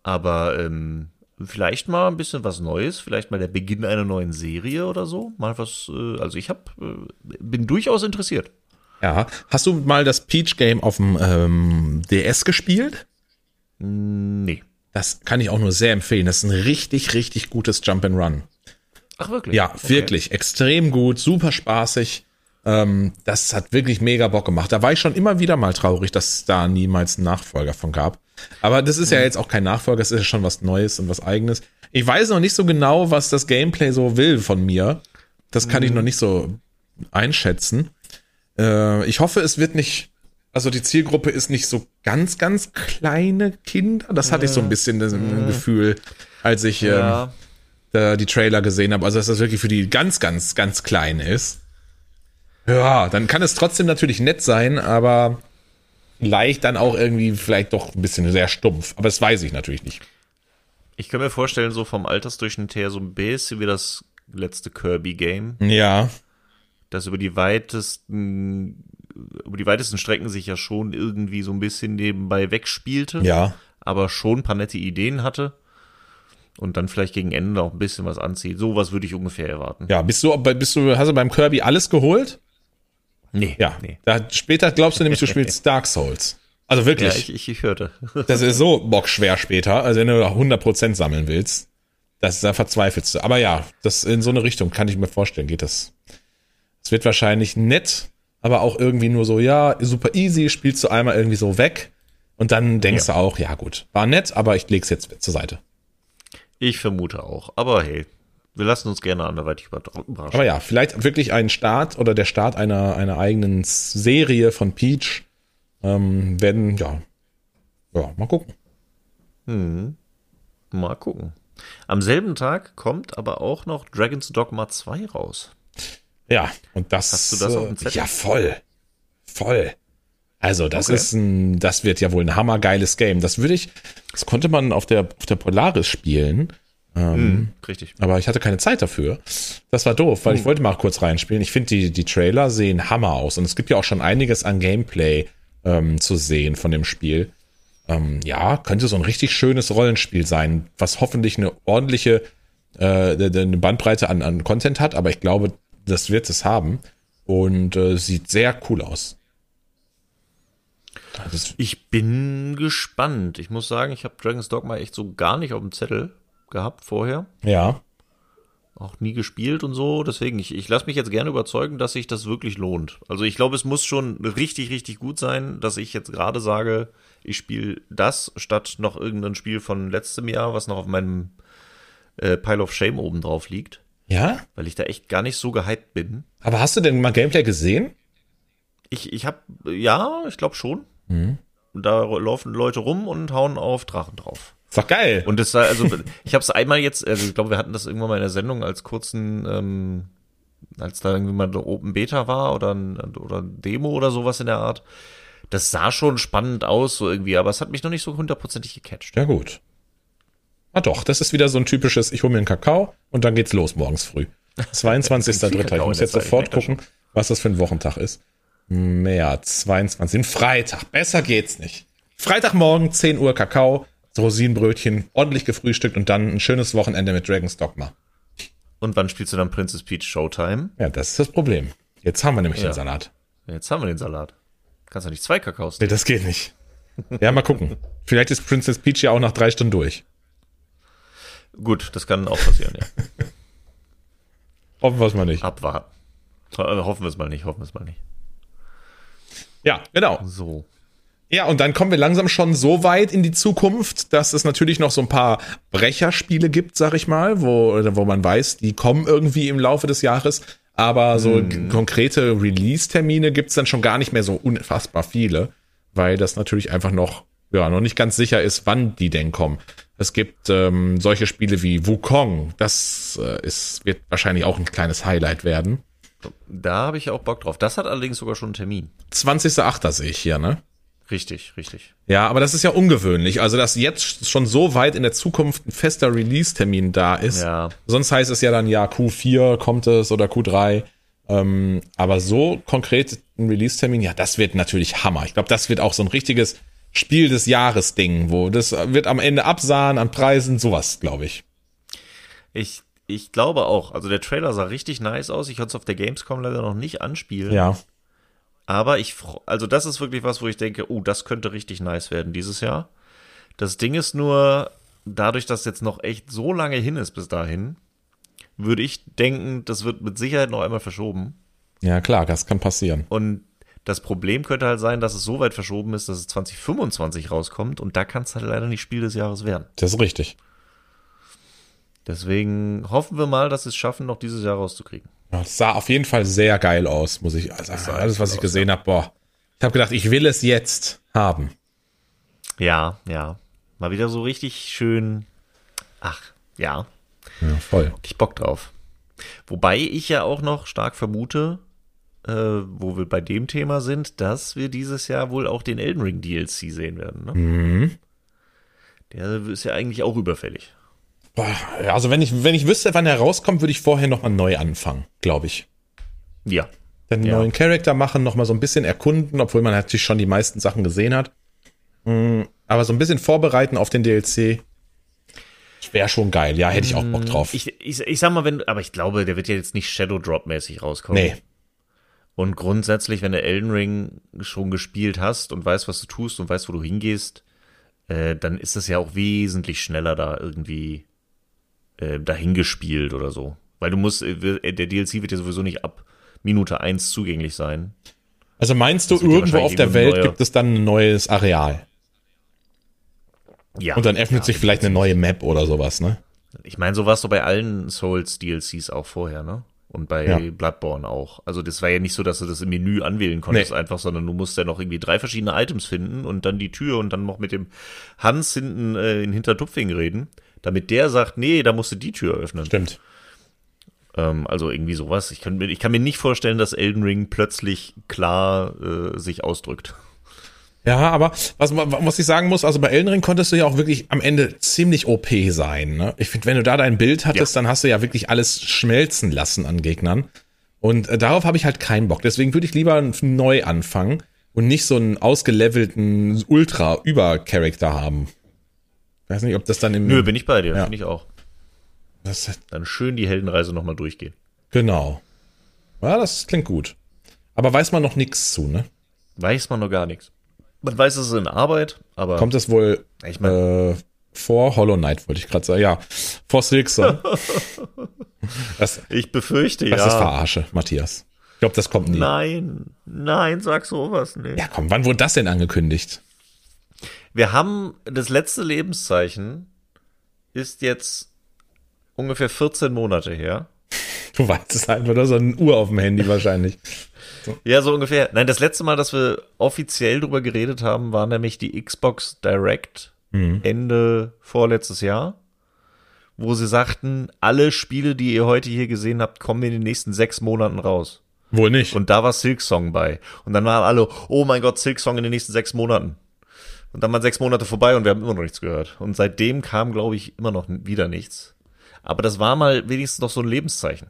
Aber ähm, vielleicht mal ein bisschen was Neues, vielleicht mal der Beginn einer neuen Serie oder so. Mal was, äh, also ich hab, äh, bin durchaus interessiert. Ja, hast du mal das Peach Game auf dem ähm, DS gespielt? Nee. Das kann ich auch nur sehr empfehlen. Das ist ein richtig, richtig gutes Jump and Run. Ach wirklich? Ja, okay. wirklich. Extrem gut, super spaßig. Ähm, das hat wirklich mega Bock gemacht. Da war ich schon immer wieder mal traurig, dass es da niemals einen Nachfolger von gab. Aber das ist ja mhm. jetzt auch kein Nachfolger, es ist ja schon was Neues und was Eigenes. Ich weiß noch nicht so genau, was das Gameplay so will von mir. Das kann mhm. ich noch nicht so einschätzen. Äh, ich hoffe, es wird nicht, also die Zielgruppe ist nicht so ganz, ganz kleine Kinder. Das hatte ich so ein bisschen das mhm. Gefühl, als ich ja. ähm, die Trailer gesehen habe. Also, dass das wirklich für die ganz, ganz, ganz klein ist. Ja, dann kann es trotzdem natürlich nett sein, aber vielleicht dann auch irgendwie vielleicht doch ein bisschen sehr stumpf. Aber das weiß ich natürlich nicht. Ich kann mir vorstellen, so vom Altersdurchschnitt her so ein bisschen wie das letzte Kirby-Game. Ja. Das über die weitesten, über die weitesten Strecken sich ja schon irgendwie so ein bisschen nebenbei wegspielte. Ja. Aber schon ein paar nette Ideen hatte. Und dann vielleicht gegen Ende auch ein bisschen was anzieht. Sowas würde ich ungefähr erwarten. Ja, bist du, bist du, hast du beim Kirby alles geholt? Nee. Ja. Nee. Da, später glaubst du nämlich, du spielst Dark Souls. Also wirklich. Ja, ich, ich, ich hörte. das ist so bockschwer später. Also wenn du 100% sammeln willst, das, da verzweifelst du. Aber ja, das in so eine Richtung kann ich mir vorstellen, geht das. Es wird wahrscheinlich nett, aber auch irgendwie nur so, ja, super easy, spielst du einmal irgendwie so weg und dann denkst ja. du auch, ja gut, war nett, aber ich leg's jetzt zur Seite. Ich vermute auch. Aber hey, wir lassen uns gerne anderweitig überraschen. Aber ja, vielleicht wirklich ein Start oder der Start einer, einer eigenen Serie von Peach. Ähm, werden, ja, ja, mal gucken. Hm. Mal gucken. Am selben Tag kommt aber auch noch Dragon's Dogma 2 raus. Ja, und das. Hast du das auf dem Zettel? Ja, voll. Voll. Also, das okay. ist ein, das wird ja wohl ein hammergeiles Game. Das würde ich, das konnte man auf der, auf der Polaris spielen. Ähm, mm, richtig. Aber ich hatte keine Zeit dafür. Das war doof, weil mm. ich wollte mal kurz reinspielen. Ich finde, die, die Trailer sehen Hammer aus. Und es gibt ja auch schon einiges an Gameplay ähm, zu sehen von dem Spiel. Ähm, ja, könnte so ein richtig schönes Rollenspiel sein, was hoffentlich eine ordentliche äh, eine Bandbreite an, an Content hat. Aber ich glaube, das wird es haben. Und äh, sieht sehr cool aus. Ich bin gespannt. Ich muss sagen, ich habe Dragon's Dogma echt so gar nicht auf dem Zettel gehabt vorher. Ja. Auch nie gespielt und so. Deswegen, ich, ich lasse mich jetzt gerne überzeugen, dass sich das wirklich lohnt. Also ich glaube, es muss schon richtig, richtig gut sein, dass ich jetzt gerade sage, ich spiele das statt noch irgendein Spiel von letztem Jahr, was noch auf meinem äh, Pile of Shame oben drauf liegt. Ja? Weil ich da echt gar nicht so gehypt bin. Aber hast du denn mal Gameplay gesehen? Ich, ich habe, ja, ich glaube schon. Mhm. Da laufen Leute rum und hauen auf Drachen drauf. Ist doch geil. Und das war, also, ich habe es einmal jetzt, also ich glaube, wir hatten das irgendwann mal in der Sendung als kurzen, ähm, als da irgendwie mal eine Open Beta war oder ein, oder ein Demo oder sowas in der Art. Das sah schon spannend aus, so irgendwie, aber es hat mich noch nicht so hundertprozentig gecatcht. Ja, gut. Ah doch, das ist wieder so ein typisches, ich hole mir einen Kakao und dann geht's los morgens früh. 22.3. Ich muss jetzt sofort gucken, was das für ein Wochentag ist. März 22. Ein Freitag. Besser geht's nicht. Freitagmorgen, 10 Uhr Kakao, Rosinenbrötchen, ordentlich gefrühstückt und dann ein schönes Wochenende mit Dragon's Dogma. Und wann spielst du dann Princess Peach Showtime? Ja, das ist das Problem. Jetzt haben wir nämlich Ja. den Salat. Jetzt haben wir den Salat. Kannst du nicht zwei Kakaos Nee, das geht nicht. Ja, mal gucken. Vielleicht ist Princess Peach ja auch nach drei Stunden durch. Gut, das kann auch passieren, ja. Hoffen wir es mal nicht. Abwarten. Hoffen wir es mal nicht, hoffen wir es mal nicht. Ja, genau. So. Ja, und dann kommen wir langsam schon so weit in die Zukunft, dass es natürlich noch so ein paar Brecherspiele gibt, sag ich mal, wo, wo man weiß, die kommen irgendwie im Laufe des Jahres. Aber so g- konkrete Release-Termine gibt's dann schon gar nicht mehr so unfassbar viele, weil das natürlich einfach noch, ja, noch nicht ganz sicher ist, wann die denn kommen. Es gibt ähm, solche Spiele wie Wukong, das äh, ist, wird wahrscheinlich auch ein kleines Highlight werden. Da habe ich auch Bock drauf. Das hat allerdings sogar schon einen Termin. 20.8. sehe ich hier, ne? Richtig, richtig. Ja, aber das ist ja ungewöhnlich. Also, dass jetzt schon so weit in der Zukunft ein fester Release-Termin da ist. Ja. Sonst heißt es ja dann, ja, Q4 kommt es oder Q3. Ähm, aber so konkret ein Release-Termin, ja, das wird natürlich Hammer. Ich glaube, das wird auch so ein richtiges Spiel des Jahres-Ding, wo das wird am Ende absahen an Preisen, sowas, glaube ich. Ich, ich glaube auch. Also der Trailer sah richtig nice aus. Ich konnte es auf der Gamescom leider noch nicht anspielen. Ja. Aber ich, also das ist wirklich was, wo ich denke, oh, das könnte richtig nice werden dieses Jahr. Das Ding ist nur, dadurch, dass jetzt noch echt so lange hin ist bis dahin, würde ich denken, das wird mit Sicherheit noch einmal verschoben. Ja, klar, das kann passieren. Und das Problem könnte halt sein, dass es so weit verschoben ist, dass es 2025 rauskommt und da kann es halt leider nicht Spiel des Jahres werden. Das ist richtig. Deswegen hoffen wir mal, dass sie es schaffen, noch dieses Jahr rauszukriegen. Das sah auf jeden Fall sehr geil aus, muss ich sagen. Alles, was ich gesehen habe, boah. Ich habe gedacht, ich will es jetzt haben. Ja, ja. Mal wieder so richtig schön. Ach, ja. Ja, voll. ich Bock drauf. Wobei ich ja auch noch stark vermute, äh, wo wir bei dem Thema sind, dass wir dieses Jahr wohl auch den Elden Ring DLC sehen werden. Ne? Mhm. Der ist ja eigentlich auch überfällig. Also wenn ich, wenn ich wüsste, wann er rauskommt, würde ich vorher nochmal neu anfangen, glaube ich. Ja. Den Ja. neuen Charakter machen, nochmal so ein bisschen erkunden, obwohl man natürlich schon die meisten Sachen gesehen hat. Mm, Aber so ein bisschen vorbereiten auf den DLC wäre schon geil. Ja, hätte ich auch Bock drauf. Ich, ich, ich sag mal, wenn, aber ich glaube, der wird ja jetzt nicht Shadow Drop mäßig rauskommen. nee, Und grundsätzlich, wenn du Elden Ring schon gespielt hast und weißt, was du tust und weißt, wo du hingehst, äh, dann ist es ja auch wesentlich schneller da irgendwie äh, dahin gespielt oder so. Weil du musst, äh, der DLC wird ja sowieso nicht ab Minute eins zugänglich sein. also meinst du, ja irgendwo auf der Welt gibt es dann ein neues Areal? Ja. Und dann öffnet ja, sich vielleicht eine neue Map oder sowas, ne? Ich meine, so war es doch bei allen Souls DLCs auch vorher, ne? Und bei Ja. Bloodborne auch. Also das war ja nicht so, dass du das im Menü anwählen konntest Nee. einfach, sondern du musst ja noch irgendwie drei verschiedene Items finden und dann die Tür und dann noch mit dem Hans hinten äh, in Hintertupfing reden, damit der sagt, nee, da musst du die Tür öffnen. Stimmt. Ähm, also irgendwie sowas. Ich kann, mir, ich kann mir nicht vorstellen, dass Elden Ring plötzlich klar äh, sich ausdrückt. Ja, aber was, was ich sagen muss, also bei Elden Ring konntest du ja auch wirklich am Ende ziemlich OP sein. Ne? Ich finde, wenn du da dein Bild hattest, dann hast du ja wirklich alles schmelzen lassen an Gegnern. Und äh, darauf habe ich halt keinen Bock. Deswegen würde ich lieber neu anfangen und nicht so einen ausgelevelten Ultra-Über-Charakter haben. Weiß nicht, ob das dann im. Nö, bin ich bei dir, Ja. finde ich auch. das, Dann schön die Heldenreise nochmal durchgehen. genau. Ja, das klingt gut. Aber weiß man noch nichts zu, ne? Weiß man noch gar nichts. Man weiß, es ist in Arbeit, aber Kommt es wohl ich meine, äh, vor Hollow Knight, wollte ich gerade sagen. Ja, vor Silksong. das, ich befürchte, Das ja. ist Verarsche, Matthias. Ich glaube, das kommt nie. Nein, nein, sag sowas nicht. Ja, komm, wann wurde das denn angekündigt? Wir haben das letzte Lebenszeichen ist jetzt ungefähr 14 Monate her. Du weißt es einfach, du hast so eine Uhr auf dem Handy wahrscheinlich. Ja, so ungefähr. Nein, das letzte Mal, dass wir offiziell drüber geredet haben, war nämlich die Xbox Direct Ende vorletztes Jahr, wo sie sagten, alle Spiele, die ihr heute hier gesehen habt, kommen in den nächsten sechs Monaten raus. Wohl nicht. Und da war Silk Song bei. Und dann waren alle, oh mein Gott, Silk Song in den nächsten sechs Monaten. Und dann waren sechs Monate vorbei und wir haben immer noch nichts gehört. Und seitdem kam, glaube ich, immer noch wieder nichts. Aber das war mal wenigstens noch so ein Lebenszeichen.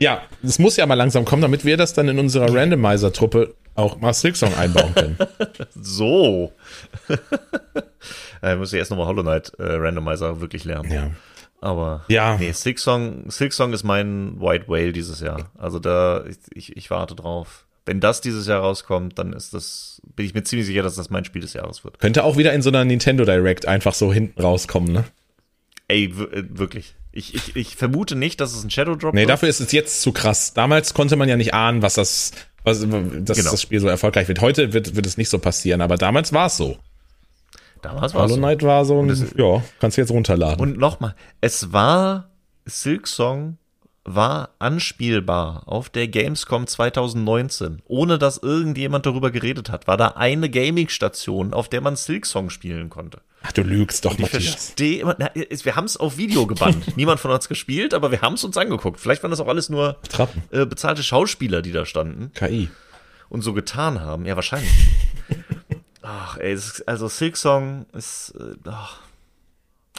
Ja, es muss ja mal langsam kommen, damit wir das dann in unserer Randomizer-Truppe auch mal Silksong einbauen können. So. äh, muss ich erst nochmal Hollow Knight äh, Randomizer wirklich lernen. ja. Aber Ja. nee, Silk Song, Silk Song ist mein White Whale dieses Jahr. Also da, ich, ich, ich warte drauf. Wenn das dieses Jahr rauskommt, dann ist das, bin ich mir ziemlich sicher, dass das mein Spiel des Jahres wird. Könnte auch wieder in so einer Nintendo Direct einfach so hinten rauskommen, ne? Ey, äh, wirklich. Ich, ich, ich vermute nicht, dass es ein Shadow Drop Nee, wird. dafür ist es jetzt zu krass. Damals konnte man ja nicht ahnen, was das, was, dass Genau. das Spiel so erfolgreich wird. Heute wird, wird es nicht so passieren, aber damals war es so. Damals war es Hollow so. Knight war so ein, das- ja, kannst du jetzt runterladen. Und nochmal, es war, Silk Song war anspielbar auf der Gamescom 2019, ohne dass irgendjemand darüber geredet hat. War da eine Gaming-Station, auf der man Silk Song spielen konnte. Ach, du lügst doch, Ich Matthias. na, wir haben es auf Video gebannt. Niemand von uns gespielt, aber wir haben es uns angeguckt. Vielleicht waren das auch alles nur äh, bezahlte Schauspieler, die da standen KI. und so getan haben. Ja, wahrscheinlich. Ach, ey, ist, also Silk Song ist. Äh, ach.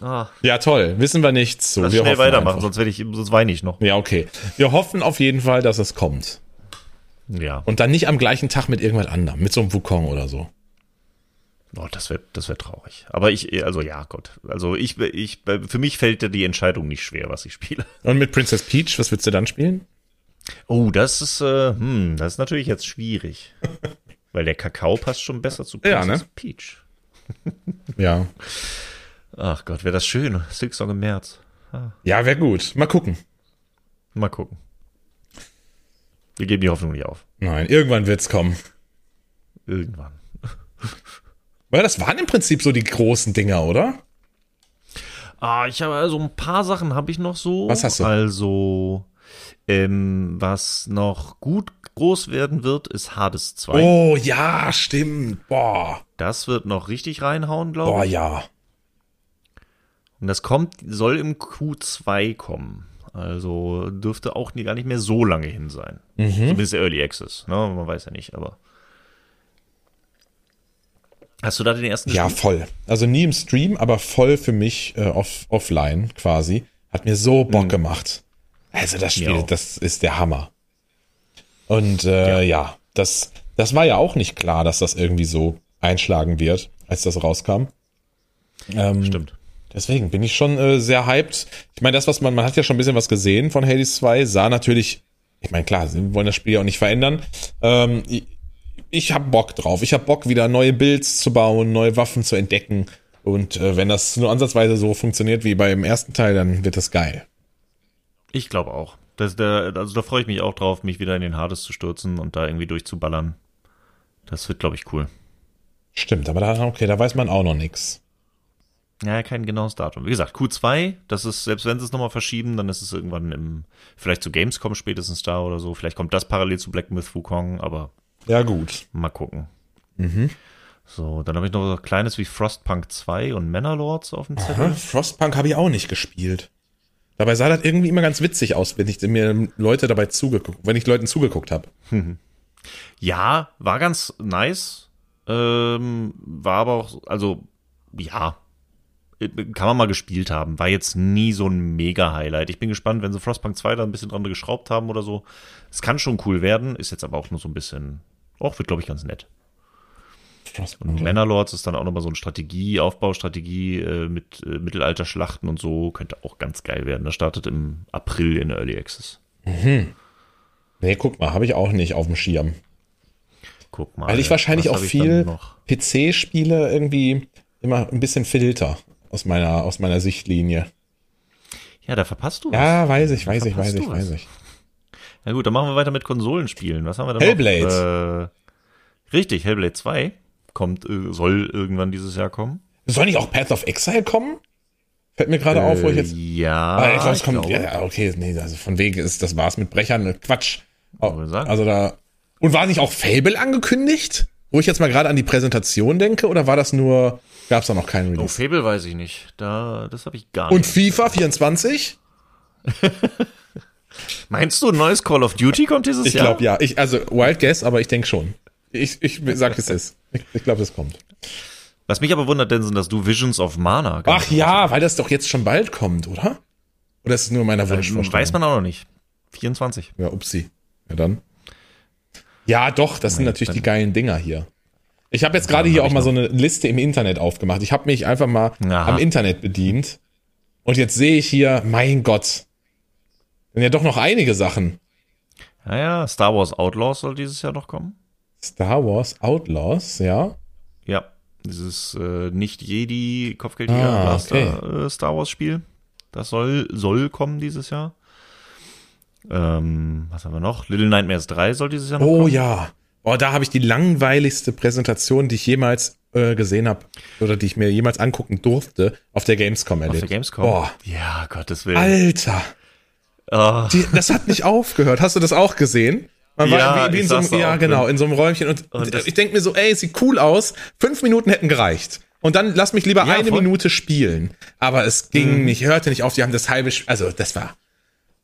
Ah, Ja, toll. Wissen wir nichts zu. lass wir schnell weitermachen, einfach. sonst werde ich, sonst weine ich noch. Ja, okay. Wir hoffen auf jeden Fall, dass es kommt. Ja. Und dann nicht am gleichen Tag mit irgendwas anderem, mit so einem Wukong oder so. Oh, das wäre das wär traurig. Aber ich, also ja, Gott. Also ich, ich, für mich fällt ja die Entscheidung nicht schwer, was ich spiele. Und mit Princess Peach, was willst du dann spielen? Oh, das ist, äh, hm, das ist natürlich jetzt schwierig. Weil der Kakao passt schon besser zu Ja, Princess ne? Peach. Ja. Ach Gott, wäre das schön. Silk Song im März. Ja, wäre gut. Mal gucken. Mal gucken. Wir geben die Hoffnung nicht auf. Nein, irgendwann wird's kommen. Irgendwann. Weil das waren im Prinzip so die großen Dinger, oder? Ah, ich habe also ein paar Sachen habe ich noch so. Was hast du? Also, ähm, was noch gut groß werden wird, ist Hades 2. Oh, ja, stimmt. Boah. Das wird noch richtig reinhauen, glaube Boah, ich. ja. Und das kommt, soll im Q2 kommen. Also dürfte auch gar nicht mehr so lange hin sein. Mhm. Zumindest Early Access. Ne? Man weiß ja nicht, aber. Hast du da den ersten Ja, gespielt? voll. Also nie im Stream, aber voll für mich äh, off offline quasi. Hat mir so Bock gemacht. Also das Spiel, Ja. das ist der Hammer. Und äh, ja. das, das war ja auch nicht klar, dass das irgendwie so einschlagen wird, als das rauskam. Ähm, Stimmt. Deswegen bin ich schon äh, sehr hyped. Ich meine, das, was man, man hat ja schon ein bisschen was gesehen von Hades 2, sah natürlich, ich meine, klar, sie wollen das Spiel ja auch nicht verändern. Ähm, ich ich habe Bock drauf. Ich habe Bock, wieder neue Builds zu bauen, neue Waffen zu entdecken. Und äh, wenn das nur ansatzweise so funktioniert wie beim ersten Teil, dann wird das geil. Ich glaube auch. Das, der, also da freue ich mich auch drauf, mich wieder in den Hades zu stürzen und da irgendwie durchzuballern. Das wird, glaube ich, cool. Stimmt, aber da, okay, da weiß man auch noch nix. Ja, kein genaues Datum. Wie gesagt, Q2, das ist, selbst wenn sie es nochmal verschieben, dann ist es irgendwann im, vielleicht zu Gamescom spätestens da oder so. Vielleicht kommt das parallel zu Black Myth Wukong, aber Ja, gut. mal gucken. So, dann habe ich noch so Kleines wie Frostpunk 2 und Manor auf dem Zettel. Aha, Frostpunk habe ich auch nicht gespielt. Dabei sah das irgendwie immer ganz witzig aus, wenn ich mir Leute dabei zugeguckt, wenn ich Leuten zugeguckt habe. Ja, war ganz nice. Ähm, war aber auch, also, ja, kann man mal gespielt haben. War jetzt nie so ein Mega-Highlight. Ich bin gespannt, wenn sie Frostpunk 2 da ein bisschen dran geschraubt haben oder so. Es kann schon cool werden, ist jetzt aber auch nur so ein bisschen, auch wird, glaube ich, ganz nett. Und Manor ist dann auch nochmal so eine Strategie, Aufbaustrategie äh, mit äh, Mittelalterschlachten und so. Könnte auch ganz geil werden. Das startet im April in Early Access. Nee, guck mal, habe ich auch nicht auf dem Schirm. Guck mal. Weil ich wahrscheinlich auch viel? PC-Spiele irgendwie immer ein bisschen filter aus meiner, aus meiner Sichtlinie. Ja, da verpasst du was. Ja, weiß ich, weiß ich, weiß ich, weiß ich. Na gut, dann machen wir weiter mit Konsolenspielen. Was haben wir da Hellblade. noch? Äh, richtig, Hellblade 2 kommt, äh, soll irgendwann dieses Jahr kommen. Soll nicht auch Path of Exile kommen? Fällt mir gerade auf, wo ich jetzt. Äh, Ja, Ah, ich glaub, ich kommt, glaube. ja, okay, nee, also von wegen ist, das war's mit Brechern, Quatsch. Oh, also da, und war nicht auch Fable angekündigt? Wo ich jetzt mal gerade an die Präsentation denke, oder war das nur, gab es da noch keinen Oh, Release? Fable weiß ich nicht. Da, das habe ich gar Und nicht. FIFA 24? Meinst du, ein neues Call of Duty kommt dieses Ich Jahr? glaube ja. Ich, also Wild Guess, aber ich denke schon. Ich, ich sag es ist. Ich, ich glaube, es kommt. Was mich aber wundert, Denson, dass du Visions of Mana Ach ja, weil das doch jetzt schon bald kommt, oder? Oder ist es nur meiner nicht- Wunschvorstellung? Weiß man auch noch nicht. 24. Ja, upsi. Ja, dann. Ja, doch, das sind Nee, natürlich die geilen Dinger hier. Ich habe jetzt gerade hier auch mal so eine Liste im Internet aufgemacht. Ich habe mich einfach mal Aha. am Internet bedient. Und jetzt sehe ich hier, mein Gott. Sind ja doch noch einige Sachen. Ja, ja, Star Wars Outlaws soll dieses Jahr noch kommen. Star Wars Outlaws, ja. Ja, dieses äh, nicht Jedi Kopfgeldjäger Ah, Blaster äh, Star Wars Spiel. Das soll soll kommen dieses Jahr. Ähm, was haben wir noch? Little Nightmares 3 soll dieses Jahr noch Oh kommen. ja. Oh, da habe ich die langweiligste Präsentation, die ich jemals äh, gesehen habe oder die ich mir jemals angucken durfte, auf der Gamescom Auf erlebt. der Gamescom. Boah, Ja, Gottes Willen. Alter. Ah, Die, das hat nicht aufgehört. Hast du das auch gesehen? Man Ja, war wie, in so einem, ja, genau, drin. in so einem Räumchen. Und, Und ich denke mir so, ey, sieht cool aus. Fünf Minuten hätten gereicht. Und dann lass mich lieber Ja, eine voll. Mhm. Minute spielen. Aber es ging nicht, hörte nicht auf. Die haben das halbe, also das war.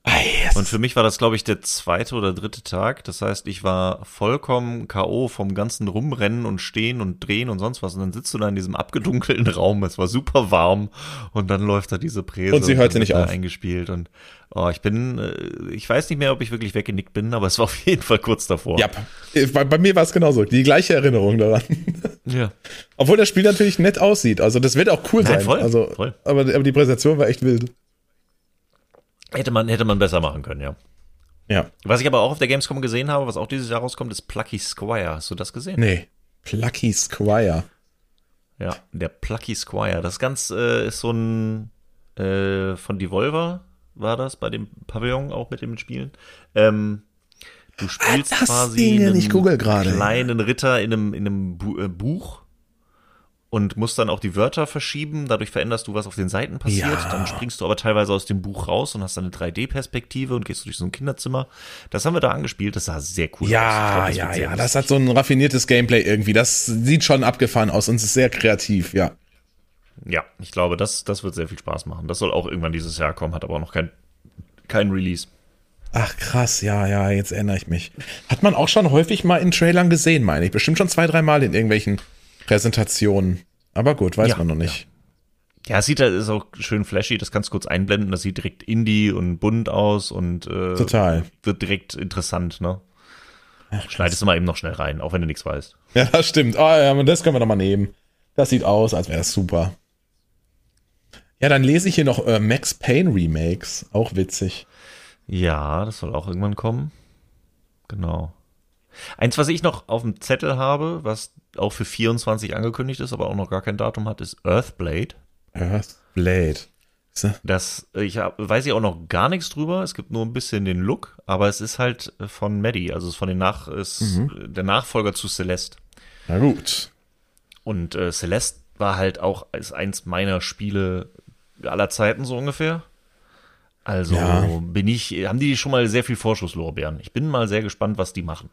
Ei, es Und für mich war das, glaube ich, der zweite oder dritte Tag. Das heißt, ich war vollkommen K.O. vom ganzen Rumrennen und Stehen und Drehen und sonst was. Und dann sitzt du da in diesem abgedunkelten Raum. Es war super warm. Und dann läuft da diese Präse. Und sie hörte dann nicht auf. Eingespielt. Und oh, ich bin, äh, ich weiß nicht mehr, ob ich wirklich weggenickt bin, aber es war auf jeden Fall kurz davor. ja, bei, bei mir war es genauso. Die gleiche Erinnerung daran. ja. Obwohl das Spiel natürlich nett aussieht. Also das wird auch cool Nein, sein. voll, also, voll. Aber, aber die Präsentation war echt wild. Hätte man, hätte man besser machen können, ja. Ja. Was ich aber auch auf der Gamescom gesehen habe, was auch dieses Jahr rauskommt, ist Plucky Squire. Hast du das gesehen? Nee. Plucky Squire. Ja, der Plucky Squire. Das ganz äh, ist so ein äh, von Devolver war das bei dem Pavillon auch mit dem Spielen. Ähm, du spielst das quasi Ding, einen kleinen Ritter in einem, in einem Bu äh, Buch und musst dann auch die Wörter verschieben. Dadurch veränderst du, was auf den Seiten passiert. Ja. Dann springst du aber teilweise aus dem Buch raus und hast dann eine 3D-Perspektive und gehst durch so ein Kinderzimmer. Das haben wir da angespielt. Das sah sehr cool aus. Ja, das ja, ja. lustig. Das hat so ein raffiniertes Gameplay irgendwie. Das sieht schon abgefahren aus und ist sehr kreativ, ja. Ja, ich glaube, das, das wird sehr viel Spaß machen. Das soll auch irgendwann dieses Jahr kommen, hat aber auch noch kein, kein Release. Ach krass, ja, ja, jetzt erinnere ich mich. Hat man auch schon häufig mal in Trailern gesehen, meine ich. Bestimmt schon zwei, dreimal in irgendwelchen Präsentationen. Aber gut, weiß Ja, man noch nicht. Ja, es sieht halt, ist auch schön flashy, das kannst du kurz einblenden, das sieht direkt indie und bunt aus und äh, Total. wird direkt interessant, ne? Schneidest du mal eben noch schnell rein, auch wenn du nichts weißt. Ja, das stimmt. Ah, ja, das können wir doch mal nehmen. Das sieht aus, als wäre das super. Ja, dann lese ich hier noch äh, Max Payne Remakes. Auch witzig. Ja, das soll auch irgendwann kommen. Genau. Eins, was ich noch auf dem Zettel habe, was auch für 24 angekündigt ist, aber auch noch gar kein Datum hat, ist Earthblade. Earthblade. So. Das, ich hab, weiß ich auch noch gar nichts drüber. Es gibt nur ein bisschen den Look, aber es ist halt von Maddie, also es ist von den Nach, ist der Nachfolger zu Celeste. Na gut. Und äh, Celeste war halt auch ist eins meiner Spiele aller Zeiten so ungefähr. Also Ja. bin ich, haben die schon mal sehr viel Vorschusslorbeeren. Ich bin mal sehr gespannt, was die machen.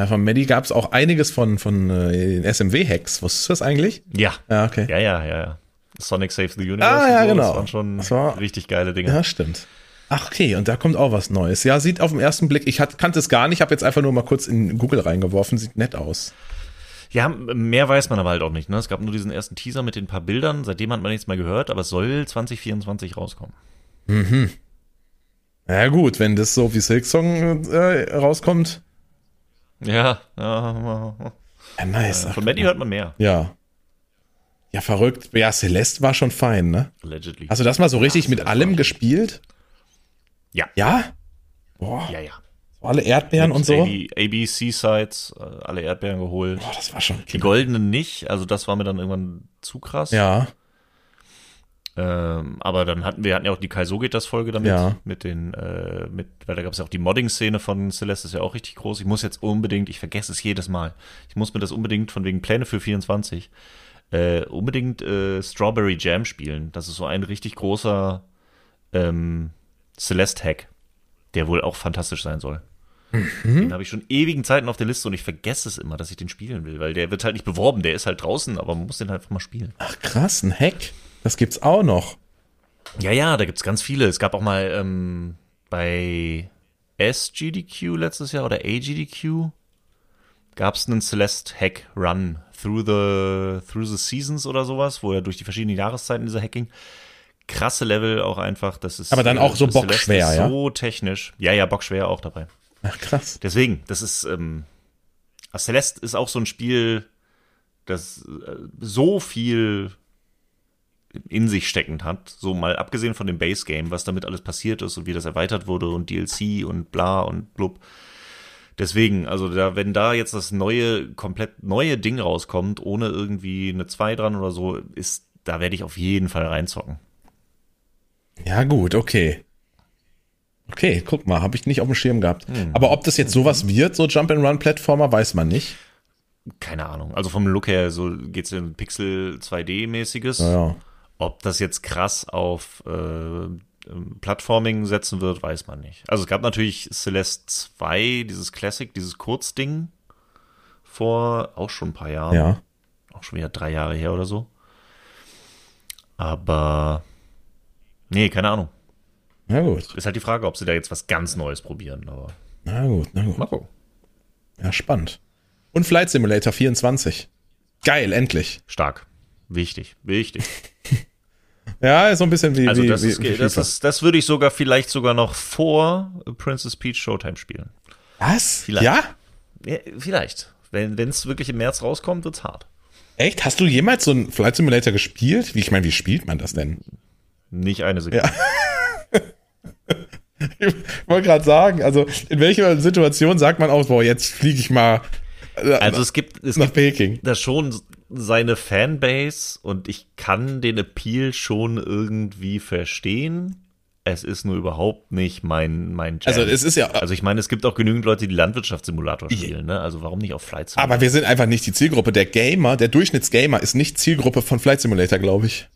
Ja, von Maddie gab es auch einiges von, von äh, SMW-Hacks. Wusstest du das eigentlich? Ja, Ja, okay. ja, ja, ja. ja. Sonic Saves the Universe. Ah, und ja, so, genau. Das waren schon Das war- richtig geile Dinge. Ja, stimmt. Ach, okay, und da kommt auch was Neues. Ja, sieht auf den ersten Blick, ich hat, kannte es gar nicht, habe jetzt einfach nur mal kurz in Google reingeworfen, sieht nett aus. Ja, mehr weiß man aber halt auch nicht. Ne? Es gab nur diesen ersten Teaser mit den paar Bildern. Seitdem hat man nichts mehr gehört, aber es soll 2024 rauskommen. Ja gut, wenn das so wie Silksong äh, rauskommt. Ja, ja. Ja, nice. Ach, Von Maddie hört man mehr. Ja. Ja, verrückt. Ja, Celeste war schon fein, ne? Allegedly. Hast du das mal so richtig mit allem gespielt? ja. Ja? Boah, Ja, ja. so alle Erdbeeren und so? AB, ABC-Sites, äh, alle Erdbeeren geholt. Boah, das war schon Die goldenen nicht, also das war mir dann irgendwann zu krass. Ja, Ähm, aber dann hatten wir hatten ja auch die Kai das Folge damit Ja. mit den äh, mit weil da gab es ja auch die Modding-Szene von Celeste ist ja auch richtig groß. Ich muss jetzt unbedingt, ich vergesse es jedes Mal. Ich muss mir das unbedingt von wegen Pläne für 24 äh, unbedingt äh, Strawberry Jam spielen. Das ist so ein richtig großer ähm, Celeste-Hack, der wohl auch fantastisch sein soll. Mhm. Den habe ich schon ewigen Zeiten auf der Liste und ich vergesse es immer, dass ich den spielen will, weil der wird halt nicht beworben, der ist halt draußen, aber man muss den halt einfach mal spielen. Ach krass, ein Hack. Das gibt's auch noch. Ja, ja, da gibt's ganz viele. Es gab auch mal ähm, bei SGDQ letztes Jahr oder AGDQ gab's einen Celeste Hack Run through the through the seasons oder sowas, wo er durch die verschiedenen Jahreszeiten dieser Hacking krasse Level auch einfach, das ist Aber dann auch so Celeste bockschwer, ja? So technisch. Ja, ja, bockschwer auch dabei. Ach krass. Deswegen, das ist ähm, Celeste ist auch so ein Spiel, das äh, so viel in sich steckend hat, so mal abgesehen von dem Base Game, was damit alles passiert ist und wie das erweitert wurde und DLC und bla und blub. Deswegen, also da, wenn da jetzt das neue, komplett neue Ding rauskommt, ohne irgendwie eine 2 dran oder so, ist, da werde ich auf jeden Fall reinzocken. Ja gut, okay. Okay, guck mal, habe ich nicht auf dem Schirm gehabt. Hm. Aber ob das jetzt sowas wird, so Jump-and-Run-Plattformer, weiß man nicht. Keine Ahnung. Also vom Look her, so geht's in Pixel 2D-mäßiges. Ja, ja. Ob das jetzt krass auf äh, Plattforming setzen wird, weiß man nicht. Also es gab natürlich Celeste 2, dieses Classic, dieses Kurzding vor auch schon ein paar Jahren. ja. Auch schon wieder drei Jahre her oder so. Aber nee, keine Ahnung. Na gut, Ist halt die Frage, ob sie da jetzt was ganz Neues probieren. Aber na gut, na gut. mal gucken. Ja, spannend. Und Flight Simulator 24. Geil, endlich. Stark. Wichtig, wichtig. Ja, ist so ein bisschen wie, Also wie, das, wie, ist, wie das, ist, das würde ich sogar vielleicht sogar noch vor Princess Peach Showtime spielen. Was? vielleicht. Ja? Ja, vielleicht. Wenn es wirklich im März rauskommt, wird's hart. Echt? Hast du jemals so einen Flight Simulator gespielt? Wie, ich meine, wie spielt man das denn? Nicht eine Sekunde. Ich wollte gerade sagen, also in welcher Situation sagt man auch, boah, jetzt fliege ich mal äh, Also es gibt, es nach gibt Peking. da schon seine Fanbase und ich kann den Appeal schon irgendwie verstehen. Es ist nur überhaupt nicht mein, mein Jam. Also es ist ja, Also ich meine, es gibt auch genügend Leute, die Landwirtschaftssimulator spielen, ne? Also warum nicht auf Flight Simulator? aber wir sind einfach nicht die Zielgruppe. Der Gamer, der Durchschnittsgamer ist nicht Zielgruppe von Flight Simulator, glaube ich.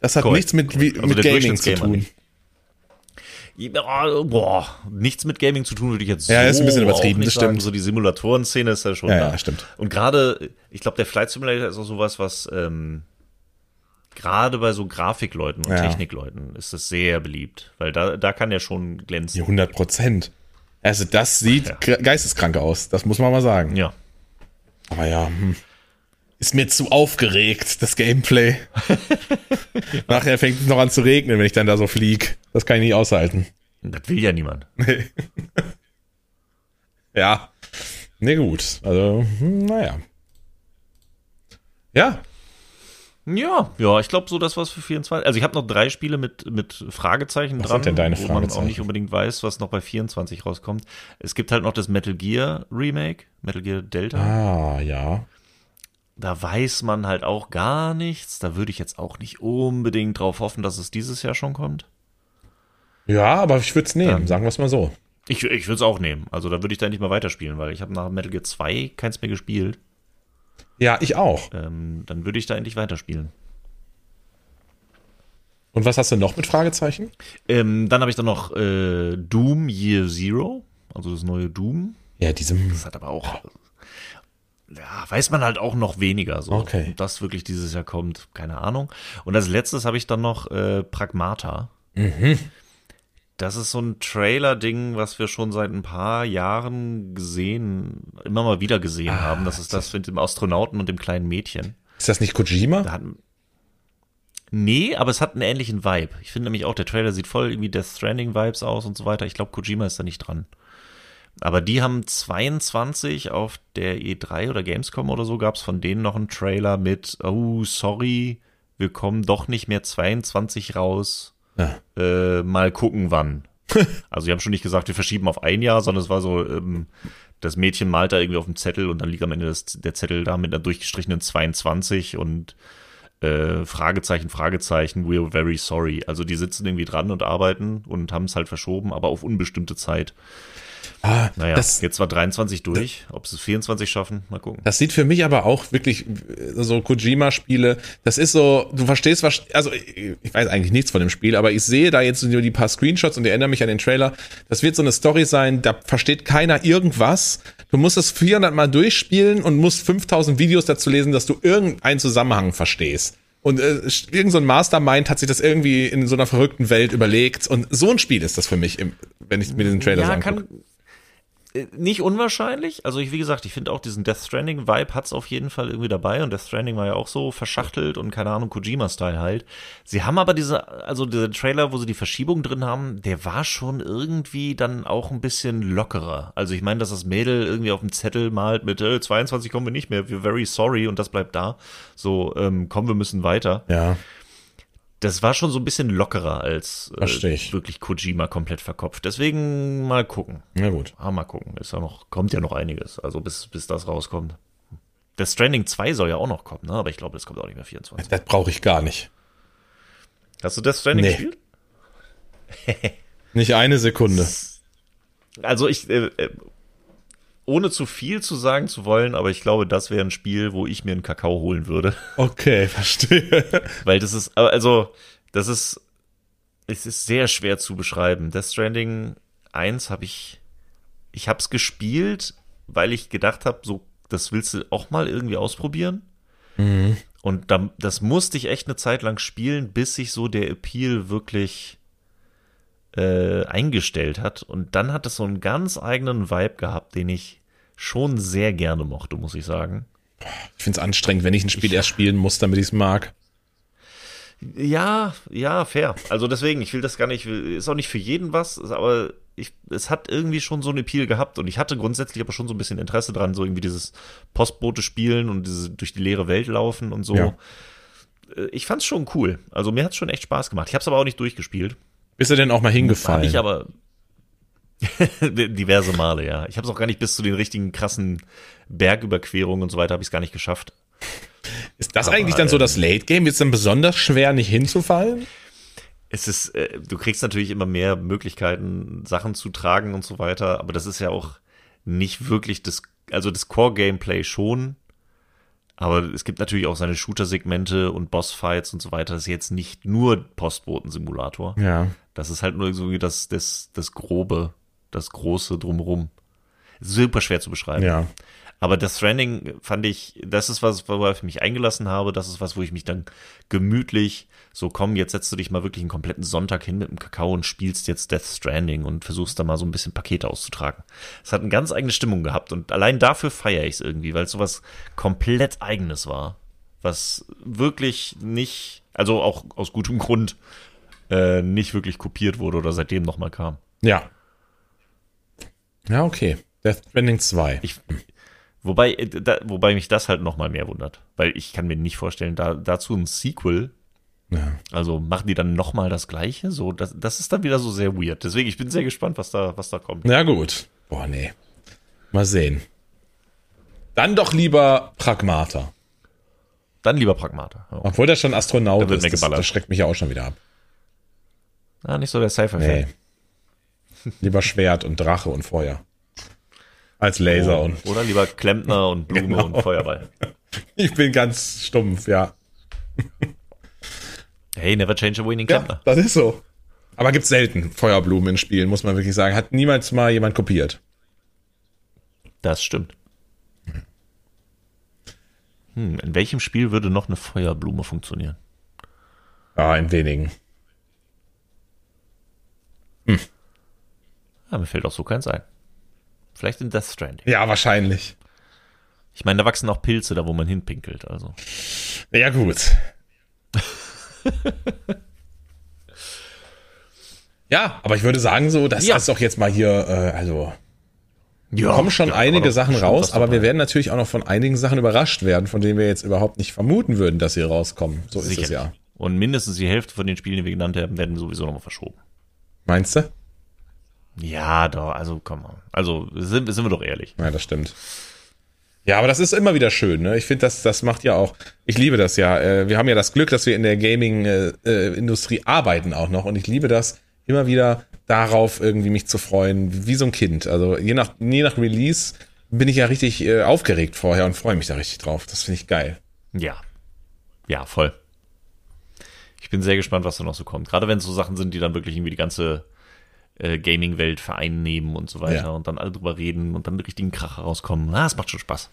Das hat Korrekt, nichts mit, wie. Also mit der Gaming zu tun. nicht. Boah, nichts mit Gaming zu tun, würde ich jetzt Ja, so ist ein bisschen übertrieben, nicht das stimmt. sagen. So die Simulatoren-Szene ist ja schon Ja, da. ja, stimmt. Und gerade, ich glaube, der Flight Simulator ist auch sowas, was ähm, gerade bei so Grafikleuten und Ja. Technikleuten ist das sehr beliebt, weil da, da kann der schon glänzen. Ja, 100 Prozent. Also das sieht Ja. ge- geisteskrank aus, das muss man mal sagen. Ja. Aber ja, hm. Ist mir zu aufgeregt, das Gameplay. Nachher fängt es noch an zu regnen, wenn ich dann da so flieg. Das kann ich nicht aushalten. Das will ja niemand. Ja. Nee, gut. Also, hm, naja. Ja, Ja, ja, ich glaube so, das war's für 24. Also ich habe noch drei Spiele mit, mit Fragezeichen Was dran, sind denn deine wo man auch Fragezeichen? nicht unbedingt weiß, was noch bei 24 rauskommt. Es gibt halt noch das Metal Gear Remake, Metal Gear Delta. Ah, ja. Da weiß man halt auch gar nichts. Da würde ich jetzt auch nicht unbedingt drauf hoffen, dass es dieses Jahr schon kommt. Ja, aber ich würde es nehmen, Ähm. sagen wir es mal so. Ich, ich würde es auch nehmen. Also da würde ich da nicht mehr weiterspielen, weil ich habe nach Metal Gear 2 keins mehr gespielt. Ja, ich auch. Ähm, dann würde ich da endlich weiterspielen. Und was hast du noch mit Fragezeichen? Ähm, dann habe ich dann noch äh, Doom Year Zero, also das neue Doom. Ja, diesem. Das hat aber auch, ja, weiß man halt auch noch weniger. So. Okay. Ob das wirklich dieses Jahr kommt, keine Ahnung. Und als letztes habe ich dann noch äh, Pragmata. Das ist so ein Trailer-Ding, was wir schon seit ein paar Jahren gesehen, immer mal wieder gesehen haben. Das ist das mit dem Astronauten und dem kleinen Mädchen. Ist das nicht Kojima? Da hat, nee, aber es hat einen ähnlichen Vibe. Ich finde nämlich auch, der Trailer sieht voll irgendwie Death Stranding-Vibes aus und so weiter. Ich glaube, Kojima ist da nicht dran. Aber die haben 22 auf der E3 oder Gamescom oder so gab es von denen noch einen Trailer mit, oh, sorry, wir kommen doch nicht mehr 22 raus. Ja. Äh, mal gucken, wann. also, sie haben schon nicht gesagt, wir verschieben auf ein Jahr, sondern es war so, ähm, das Mädchen malt da irgendwie auf dem Zettel und dann liegt am Ende das, der Zettel da mit einer durchgestrichenen 22 und äh, Fragezeichen, Fragezeichen, we're very sorry. Also die sitzen irgendwie dran und arbeiten und haben es halt verschoben, aber auf unbestimmte Zeit. Ah, Naja, das, jetzt war 23 durch. Ob sie es 24 schaffen, mal gucken. Das sieht für mich aber auch wirklich äh, so Kojima-Spiele. Das ist so, du verstehst was, also ich weiß eigentlich nichts von dem Spiel, aber ich sehe da jetzt nur die paar Screenshots und erinnere mich an den Trailer. Das wird so eine Story sein, da versteht keiner irgendwas. Du musst es 400 Mal durchspielen und musst 5000 Videos dazu lesen, dass du irgendeinen Zusammenhang verstehst. Und äh, irgend so ein Mastermind hat sich das irgendwie in so einer verrückten Welt überlegt. Und so ein Spiel ist das für mich, im, wenn ich mir diesen Trailer ja, kann, angucke. Nicht unwahrscheinlich. Also ich, wie gesagt, ich finde auch diesen Death Stranding Vibe hat's auf jeden Fall irgendwie dabei und Death Stranding war ja auch so verschachtelt und keine Ahnung Kojima-Style halt. Sie haben aber diese, also dieser Trailer, wo sie die Verschiebung drin haben, der war schon irgendwie dann auch ein bisschen lockerer. Also ich meine, dass das Mädel irgendwie auf dem Zettel malt mit äh, 22 kommen wir nicht mehr, we're very sorry und das bleibt da. So, ähm, komm, wir müssen weiter. Ja, Das war schon so ein bisschen lockerer als ich. wirklich Kojima komplett verkopft. Deswegen mal gucken. na gut. Ah, mal gucken. Ist ja noch, kommt ja noch einiges. Also bis, bis das rauskommt. Der Stranding 2 soll ja auch noch kommen, ne? Aber ich glaube, das kommt auch nicht mehr 24. Das brauche ich gar nicht. Hast du Death Stranding Nee. gespielt? Nicht eine Sekunde. Also ich, äh, äh, ohne zu viel zu sagen zu wollen, aber ich glaube, das wäre ein Spiel, wo ich mir einen Kakao holen würde. Okay, verstehe. Weil das ist, also, das ist, es ist sehr schwer zu beschreiben. Death Stranding 1 habe ich, ich habe es gespielt, weil ich gedacht habe, so, das willst du auch mal irgendwie ausprobieren. Und dann, das musste ich echt eine Zeit lang spielen, bis sich so der Appeal wirklich äh, eingestellt hat. Und dann hat es so einen ganz eigenen Vibe gehabt, den ich schon sehr gerne mochte, muss ich sagen. Ich finde es anstrengend, wenn ich ein Spiel erst spielen muss, damit ich es mag. Ja, ja, fair. Also deswegen, ich will das gar nicht, ist auch nicht für jeden was, aber ich, es hat irgendwie schon so eine Appeal gehabt und ich hatte grundsätzlich aber schon so ein bisschen Interesse dran, so irgendwie dieses Postbote spielen und diese durch die leere Welt laufen und so. Ja. Äh, Ich fand's schon cool. Also mir hat's schon echt Spaß gemacht. Ich hab's aber auch nicht durchgespielt. Bist du denn auch mal Hab hingefallen? ich aber diverse Male, ja. Ich habe es auch gar nicht bis zu den richtigen krassen Bergüberquerungen und so weiter habe ich es gar nicht geschafft. ist das aber, eigentlich dann so ähm, das Late Game? Wird es dann besonders schwer, nicht hinzufallen? Es ist, äh, du kriegst natürlich immer mehr Möglichkeiten, Sachen zu tragen und so weiter, aber das ist ja auch nicht wirklich das, also das Core-Gameplay schon, aber es gibt natürlich auch seine Shooter-Segmente und Bossfights und so weiter. Das ist jetzt nicht nur Postboten-Simulator. Ja. Das ist halt nur so wie das, das, das Grobe, das Große drumherum. Super schwer zu beschreiben. Ja. Aber das Stranding fand ich, das ist was, worauf ich mich eingelassen habe. Das ist was, wo ich mich dann gemütlich so komm, jetzt setzt du dich mal wirklich einen kompletten Sonntag hin mit dem Kakao und spielst jetzt Death Stranding und versuchst da mal so ein bisschen Pakete auszutragen. Es hat eine ganz eigene Stimmung gehabt und allein dafür feiere ich es irgendwie, weil es sowas komplett eigenes war. Was wirklich nicht, also auch aus gutem Grund, äh, nicht wirklich kopiert wurde oder seitdem nochmal kam. Ja. Ja, okay. Death Stranding 2. Ich, wobei, äh, da, wobei mich das halt noch mal mehr wundert, weil ich kann mir nicht vorstellen, da, dazu ein Sequel, Ja. also machen die dann noch mal das Gleiche, so das, das ist dann wieder so sehr weird. Deswegen, ich bin sehr gespannt, was da, was da kommt. Na gut. Boah, nee. Mal sehen. Dann doch lieber Pragmata. Dann lieber Pragmata. Ja. Obwohl der schon Astronaut Da ist. Das, das schreckt mich ja auch schon wieder ab. Ah, nicht so der Cypher-Fan. Nee. lieber Schwert und Drache und Feuer. Als Laser Oh, und. Oder lieber Klempner und Blume Genau. und Feuerball. Ich bin ganz stumpf, ja. Hey, never change a winning Ja, Klempner. das ist so. Aber gibt's selten Feuerblumen in Spielen, muss man wirklich sagen. Hat niemals mal jemand kopiert. Das stimmt. Hm, in welchem Spiel würde noch eine Feuerblume funktionieren? Ja, in wenigen. Ja, mir fällt auch so keins ein. Vielleicht in Death Stranding. Ja, wahrscheinlich. Ich meine, da wachsen auch Pilze, da wo man hinpinkelt. Also. Ja, gut. ja, aber ich würde sagen so, das Ja. ist doch jetzt mal hier, äh, also Ja, kommen schon ja, einige Sachen raus, aber wir werden natürlich auch noch von einigen Sachen überrascht werden, von denen wir jetzt überhaupt nicht vermuten würden, dass sie rauskommen. So ist es Sicherlich. ja. Und mindestens die Hälfte von den Spielen, die wir genannt haben, werden sowieso nochmal verschoben. Meinst du? Ja, doch, also komm mal. Also sind, sind wir doch ehrlich. Ja, das stimmt. Ja, aber das ist immer wieder schön. Ne? Ich finde, das, das macht ja auch, ich liebe das ja. Äh, Wir haben ja das Glück, dass wir in der Gaming-Industrie arbeiten auch noch und ich liebe das, immer wieder darauf irgendwie mich zu freuen, wie so ein Kind. Also je nach, je nach Release bin ich ja richtig äh, aufgeregt vorher und freue mich da richtig drauf. Das finde ich geil. Ja. Ja, voll. Ich bin sehr gespannt, was da noch so kommt. Gerade wenn es so Sachen sind, die dann wirklich irgendwie die ganze äh, Gaming-Welt vereinnehmen und so weiter Ja. und dann alle drüber reden und dann einen richtigen Kracher rauskommen. Na, es macht schon Spaß.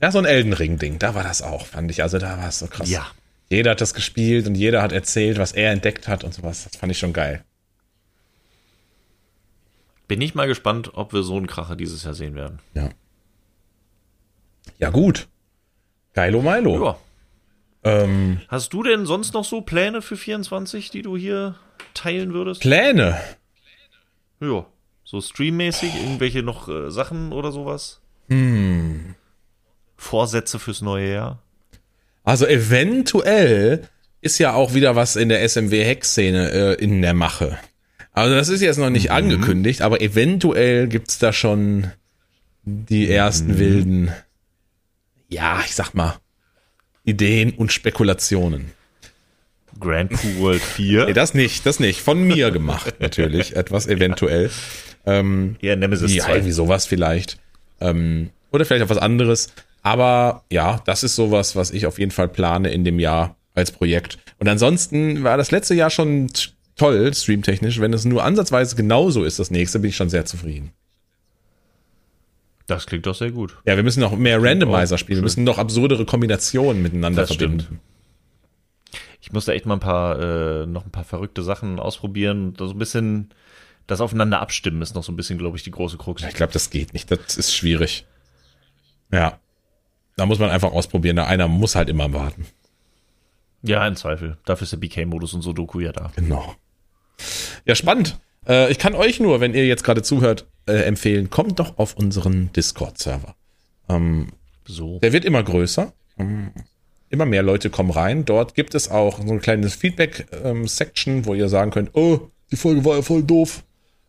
Ja, so ein Elden Ring-Ding, da war das auch, fand ich. Also da war es so krass. Ja. Jeder hat das gespielt und jeder hat erzählt, was er entdeckt hat und sowas. Das fand ich schon geil. Bin ich mal gespannt, ob wir so einen Kracher dieses Jahr sehen werden. Ja. Ja, gut. Geilo Milo. Ja. Ähm, Hast du denn sonst noch so Pläne für 24, die du hier teilen würdest? Pläne. Ja. So streammäßig, irgendwelche noch äh, Sachen oder sowas? Hm. Vorsätze fürs neue Jahr? Also eventuell ist ja auch wieder was in der SMW-Hack-Szene äh, in der Mache. Also das ist jetzt noch nicht angekündigt, aber eventuell gibt's da schon die ersten wilden, ja, ich sag mal, Ideen und Spekulationen. Grand Coup World 4? Nee, das nicht, das nicht. Von mir gemacht, natürlich. Etwas eventuell. Ähm, ja, Nemesis ja, 2. irgendwie sowas vielleicht. Ähm, oder vielleicht auch was anderes. Aber ja, das ist sowas, was ich auf jeden Fall plane in dem Jahr als Projekt. Und ansonsten war das letzte Jahr schon toll, streamtechnisch. Wenn es nur ansatzweise genauso ist, das nächste, bin ich schon sehr zufrieden. Das klingt doch sehr gut. Ja, wir müssen noch mehr Randomizer spielen. Wir müssen noch absurdere Kombinationen miteinander Das stimmt. Ich musste echt mal ein paar, äh, noch ein paar verrückte Sachen ausprobieren. So ein bisschen, das aufeinander abstimmen ist noch so ein bisschen, glaube ich, die große Krux. Ja, ich glaube, das geht nicht. Das ist schwierig. Ja. Da muss man einfach ausprobieren. Da einer muss halt immer warten. Ja, im Zweifel. Dafür ist der BK-Modus und Sudoku ja da. Genau. Ja, spannend. Äh, ich kann euch nur, wenn ihr jetzt gerade zuhört, äh, empfehlen, kommt doch auf unseren Discord-Server. Ähm, So. der wird immer größer. Ähm, immer mehr Leute kommen rein. Dort gibt es auch so ein kleines Feedback-Section, wo ihr sagen könnt, oh, die Folge war ja voll doof.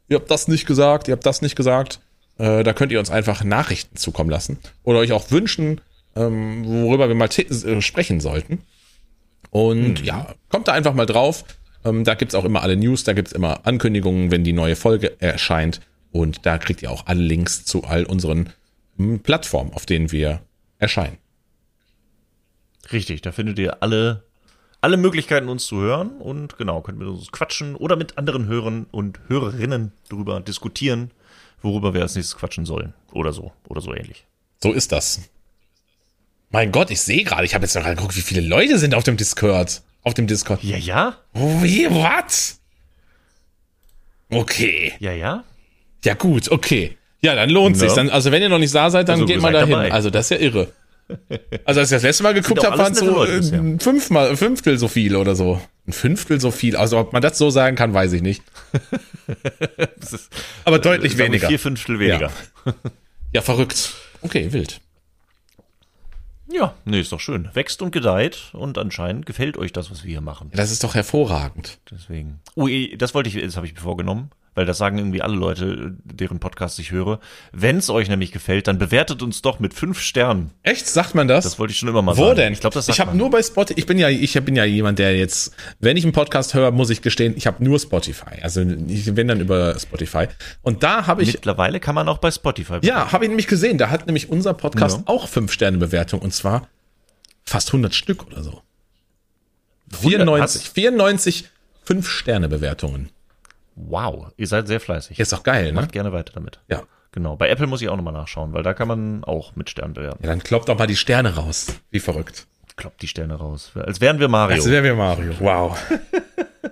Ihr habt das nicht gesagt, ihr habt das nicht gesagt. Äh, da könnt ihr uns einfach Nachrichten zukommen lassen oder euch auch wünschen, ähm, worüber wir mal äh, sprechen sollten. Und ja, kommt da einfach mal drauf. Ähm, da gibt's auch immer alle News, da gibt's immer Ankündigungen, wenn die neue Folge erscheint. Und da kriegt ihr auch alle Links zu all unseren mm, Plattformen, auf denen wir erscheinen. Richtig, da findet ihr alle, alle Möglichkeiten, uns zu hören. Und genau, könnt mit uns quatschen oder mit anderen Hörern und Hörerinnen darüber diskutieren, worüber wir als nächstes quatschen sollen. Oder so, oder so ähnlich. So ist das. Mein Gott, ich sehe gerade, ich habe jetzt noch gerade geguckt, wie viele Leute sind auf dem Discord. Auf dem Discord. Ja, ja? Wie, was? Okay. Ja, ja? Ja, gut, okay. Ja, dann lohnt Ja. sich. Dann, also wenn ihr noch nicht da seid, dann Also, geht mal dahin. dabei. Also das ist ja irre. Also als ich das letzte Mal geguckt habe, waren es so Leute äh, fünfmal, ein Fünftel so viel oder so. Ein Fünftel so viel. Also ob man das so sagen kann, weiß ich nicht. Ist, Aber deutlich sagen wir weniger. Vier Fünftel weniger. Ja, verrückt. Okay, wild. Ja. nee, ist doch schön. Wächst und gedeiht und anscheinend gefällt euch das, was wir hier machen. Das ist doch hervorragend. Deswegen. Oh, eh, das wollte ich, das habe ich mir vorgenommen, weil das sagen irgendwie alle Leute, deren Podcast ich höre. Wenn es euch nämlich gefällt, dann bewertet uns doch mit fünf Sternen. Echt? Sagt man das? Das wollte ich schon immer mal Wo sagen. denn? Ich glaube, das sagt Ich habe nur bei Spotify. Ich bin ja, ich bin ja jemand, der jetzt, wenn ich einen Podcast höre, muss ich gestehen, ich habe nur Spotify. Also ich bin dann über Spotify. Und da habe ich, Mittlerweile kann man auch bei Spotify. ja, habe ich nämlich gesehen. Da hat nämlich unser Podcast Ja. auch fünf Sterne Bewertung und zwar fast 100 Stück oder so. 94, 94 fünf Sterne Bewertungen. Wow, ihr seid sehr fleißig. Ist doch geil, ne? Macht gerne weiter damit. Ja. Genau. Bei Apple muss ich auch nochmal nachschauen, weil da kann man auch mit Sternen bewerten. Ja, dann kloppt doch mal die Sterne raus. Wie verrückt. Kloppt die Sterne raus. Als wären wir Mario. Als wären wir Mario. Wow.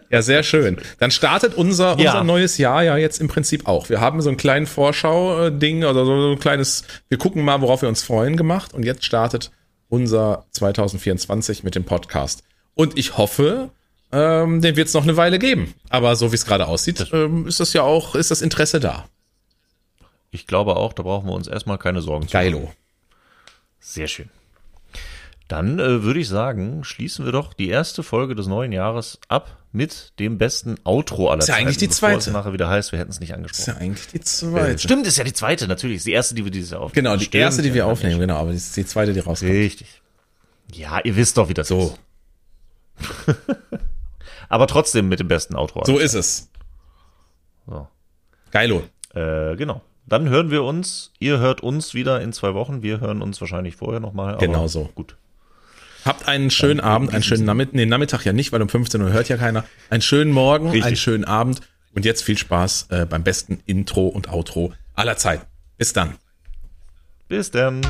Ja, sehr schön. Dann startet unser, Ja. unser neues Jahr ja jetzt im Prinzip auch. Wir haben so ein kleines Vorschau-Ding oder so ein kleines, wir gucken mal, worauf wir uns freuen gemacht. Und jetzt startet unser 2024 mit dem Podcast. Und ich hoffe, ähm, den wird es noch eine Weile geben. Aber so wie es gerade aussieht, ähm, ist das ja auch, ist das Interesse da. Ich glaube auch, da brauchen wir uns erstmal keine Sorgen zu machen. Geilo. Sehr schön. Dann äh, würde ich sagen, schließen wir doch die erste Folge des neuen Jahres ab mit dem besten Outro aller Ist ja eigentlich die zweite. es nachher wieder heißt, wir hätten es nicht Das ist angesprochen. ja eigentlich die zweite. Stimmt, ist ja die zweite, natürlich. Ist die erste, die wir dieses Jahr aufnehmen. Genau, die Stimmt, erste, die wir aufnehmen, genau, aber das ist die zweite, die rauskommt. Richtig. Ja, ihr wisst doch, wie das So, ist. Aber trotzdem mit dem besten Outro. so ist es. Geilo. Äh, genau. Dann hören wir uns. Ihr hört uns wieder in zwei Wochen. Wir hören uns wahrscheinlich vorher nochmal. Genau so. Gut. Habt einen schönen Dann Abend, in einen schönen Nachmittag, nee, Nachmittag ja nicht, weil um 15 Uhr hört ja keiner. Einen schönen Morgen, Richtig. einen schönen Abend und jetzt viel Spaß äh, beim besten Intro und Outro aller Zeiten. Bis dann. Bis dann.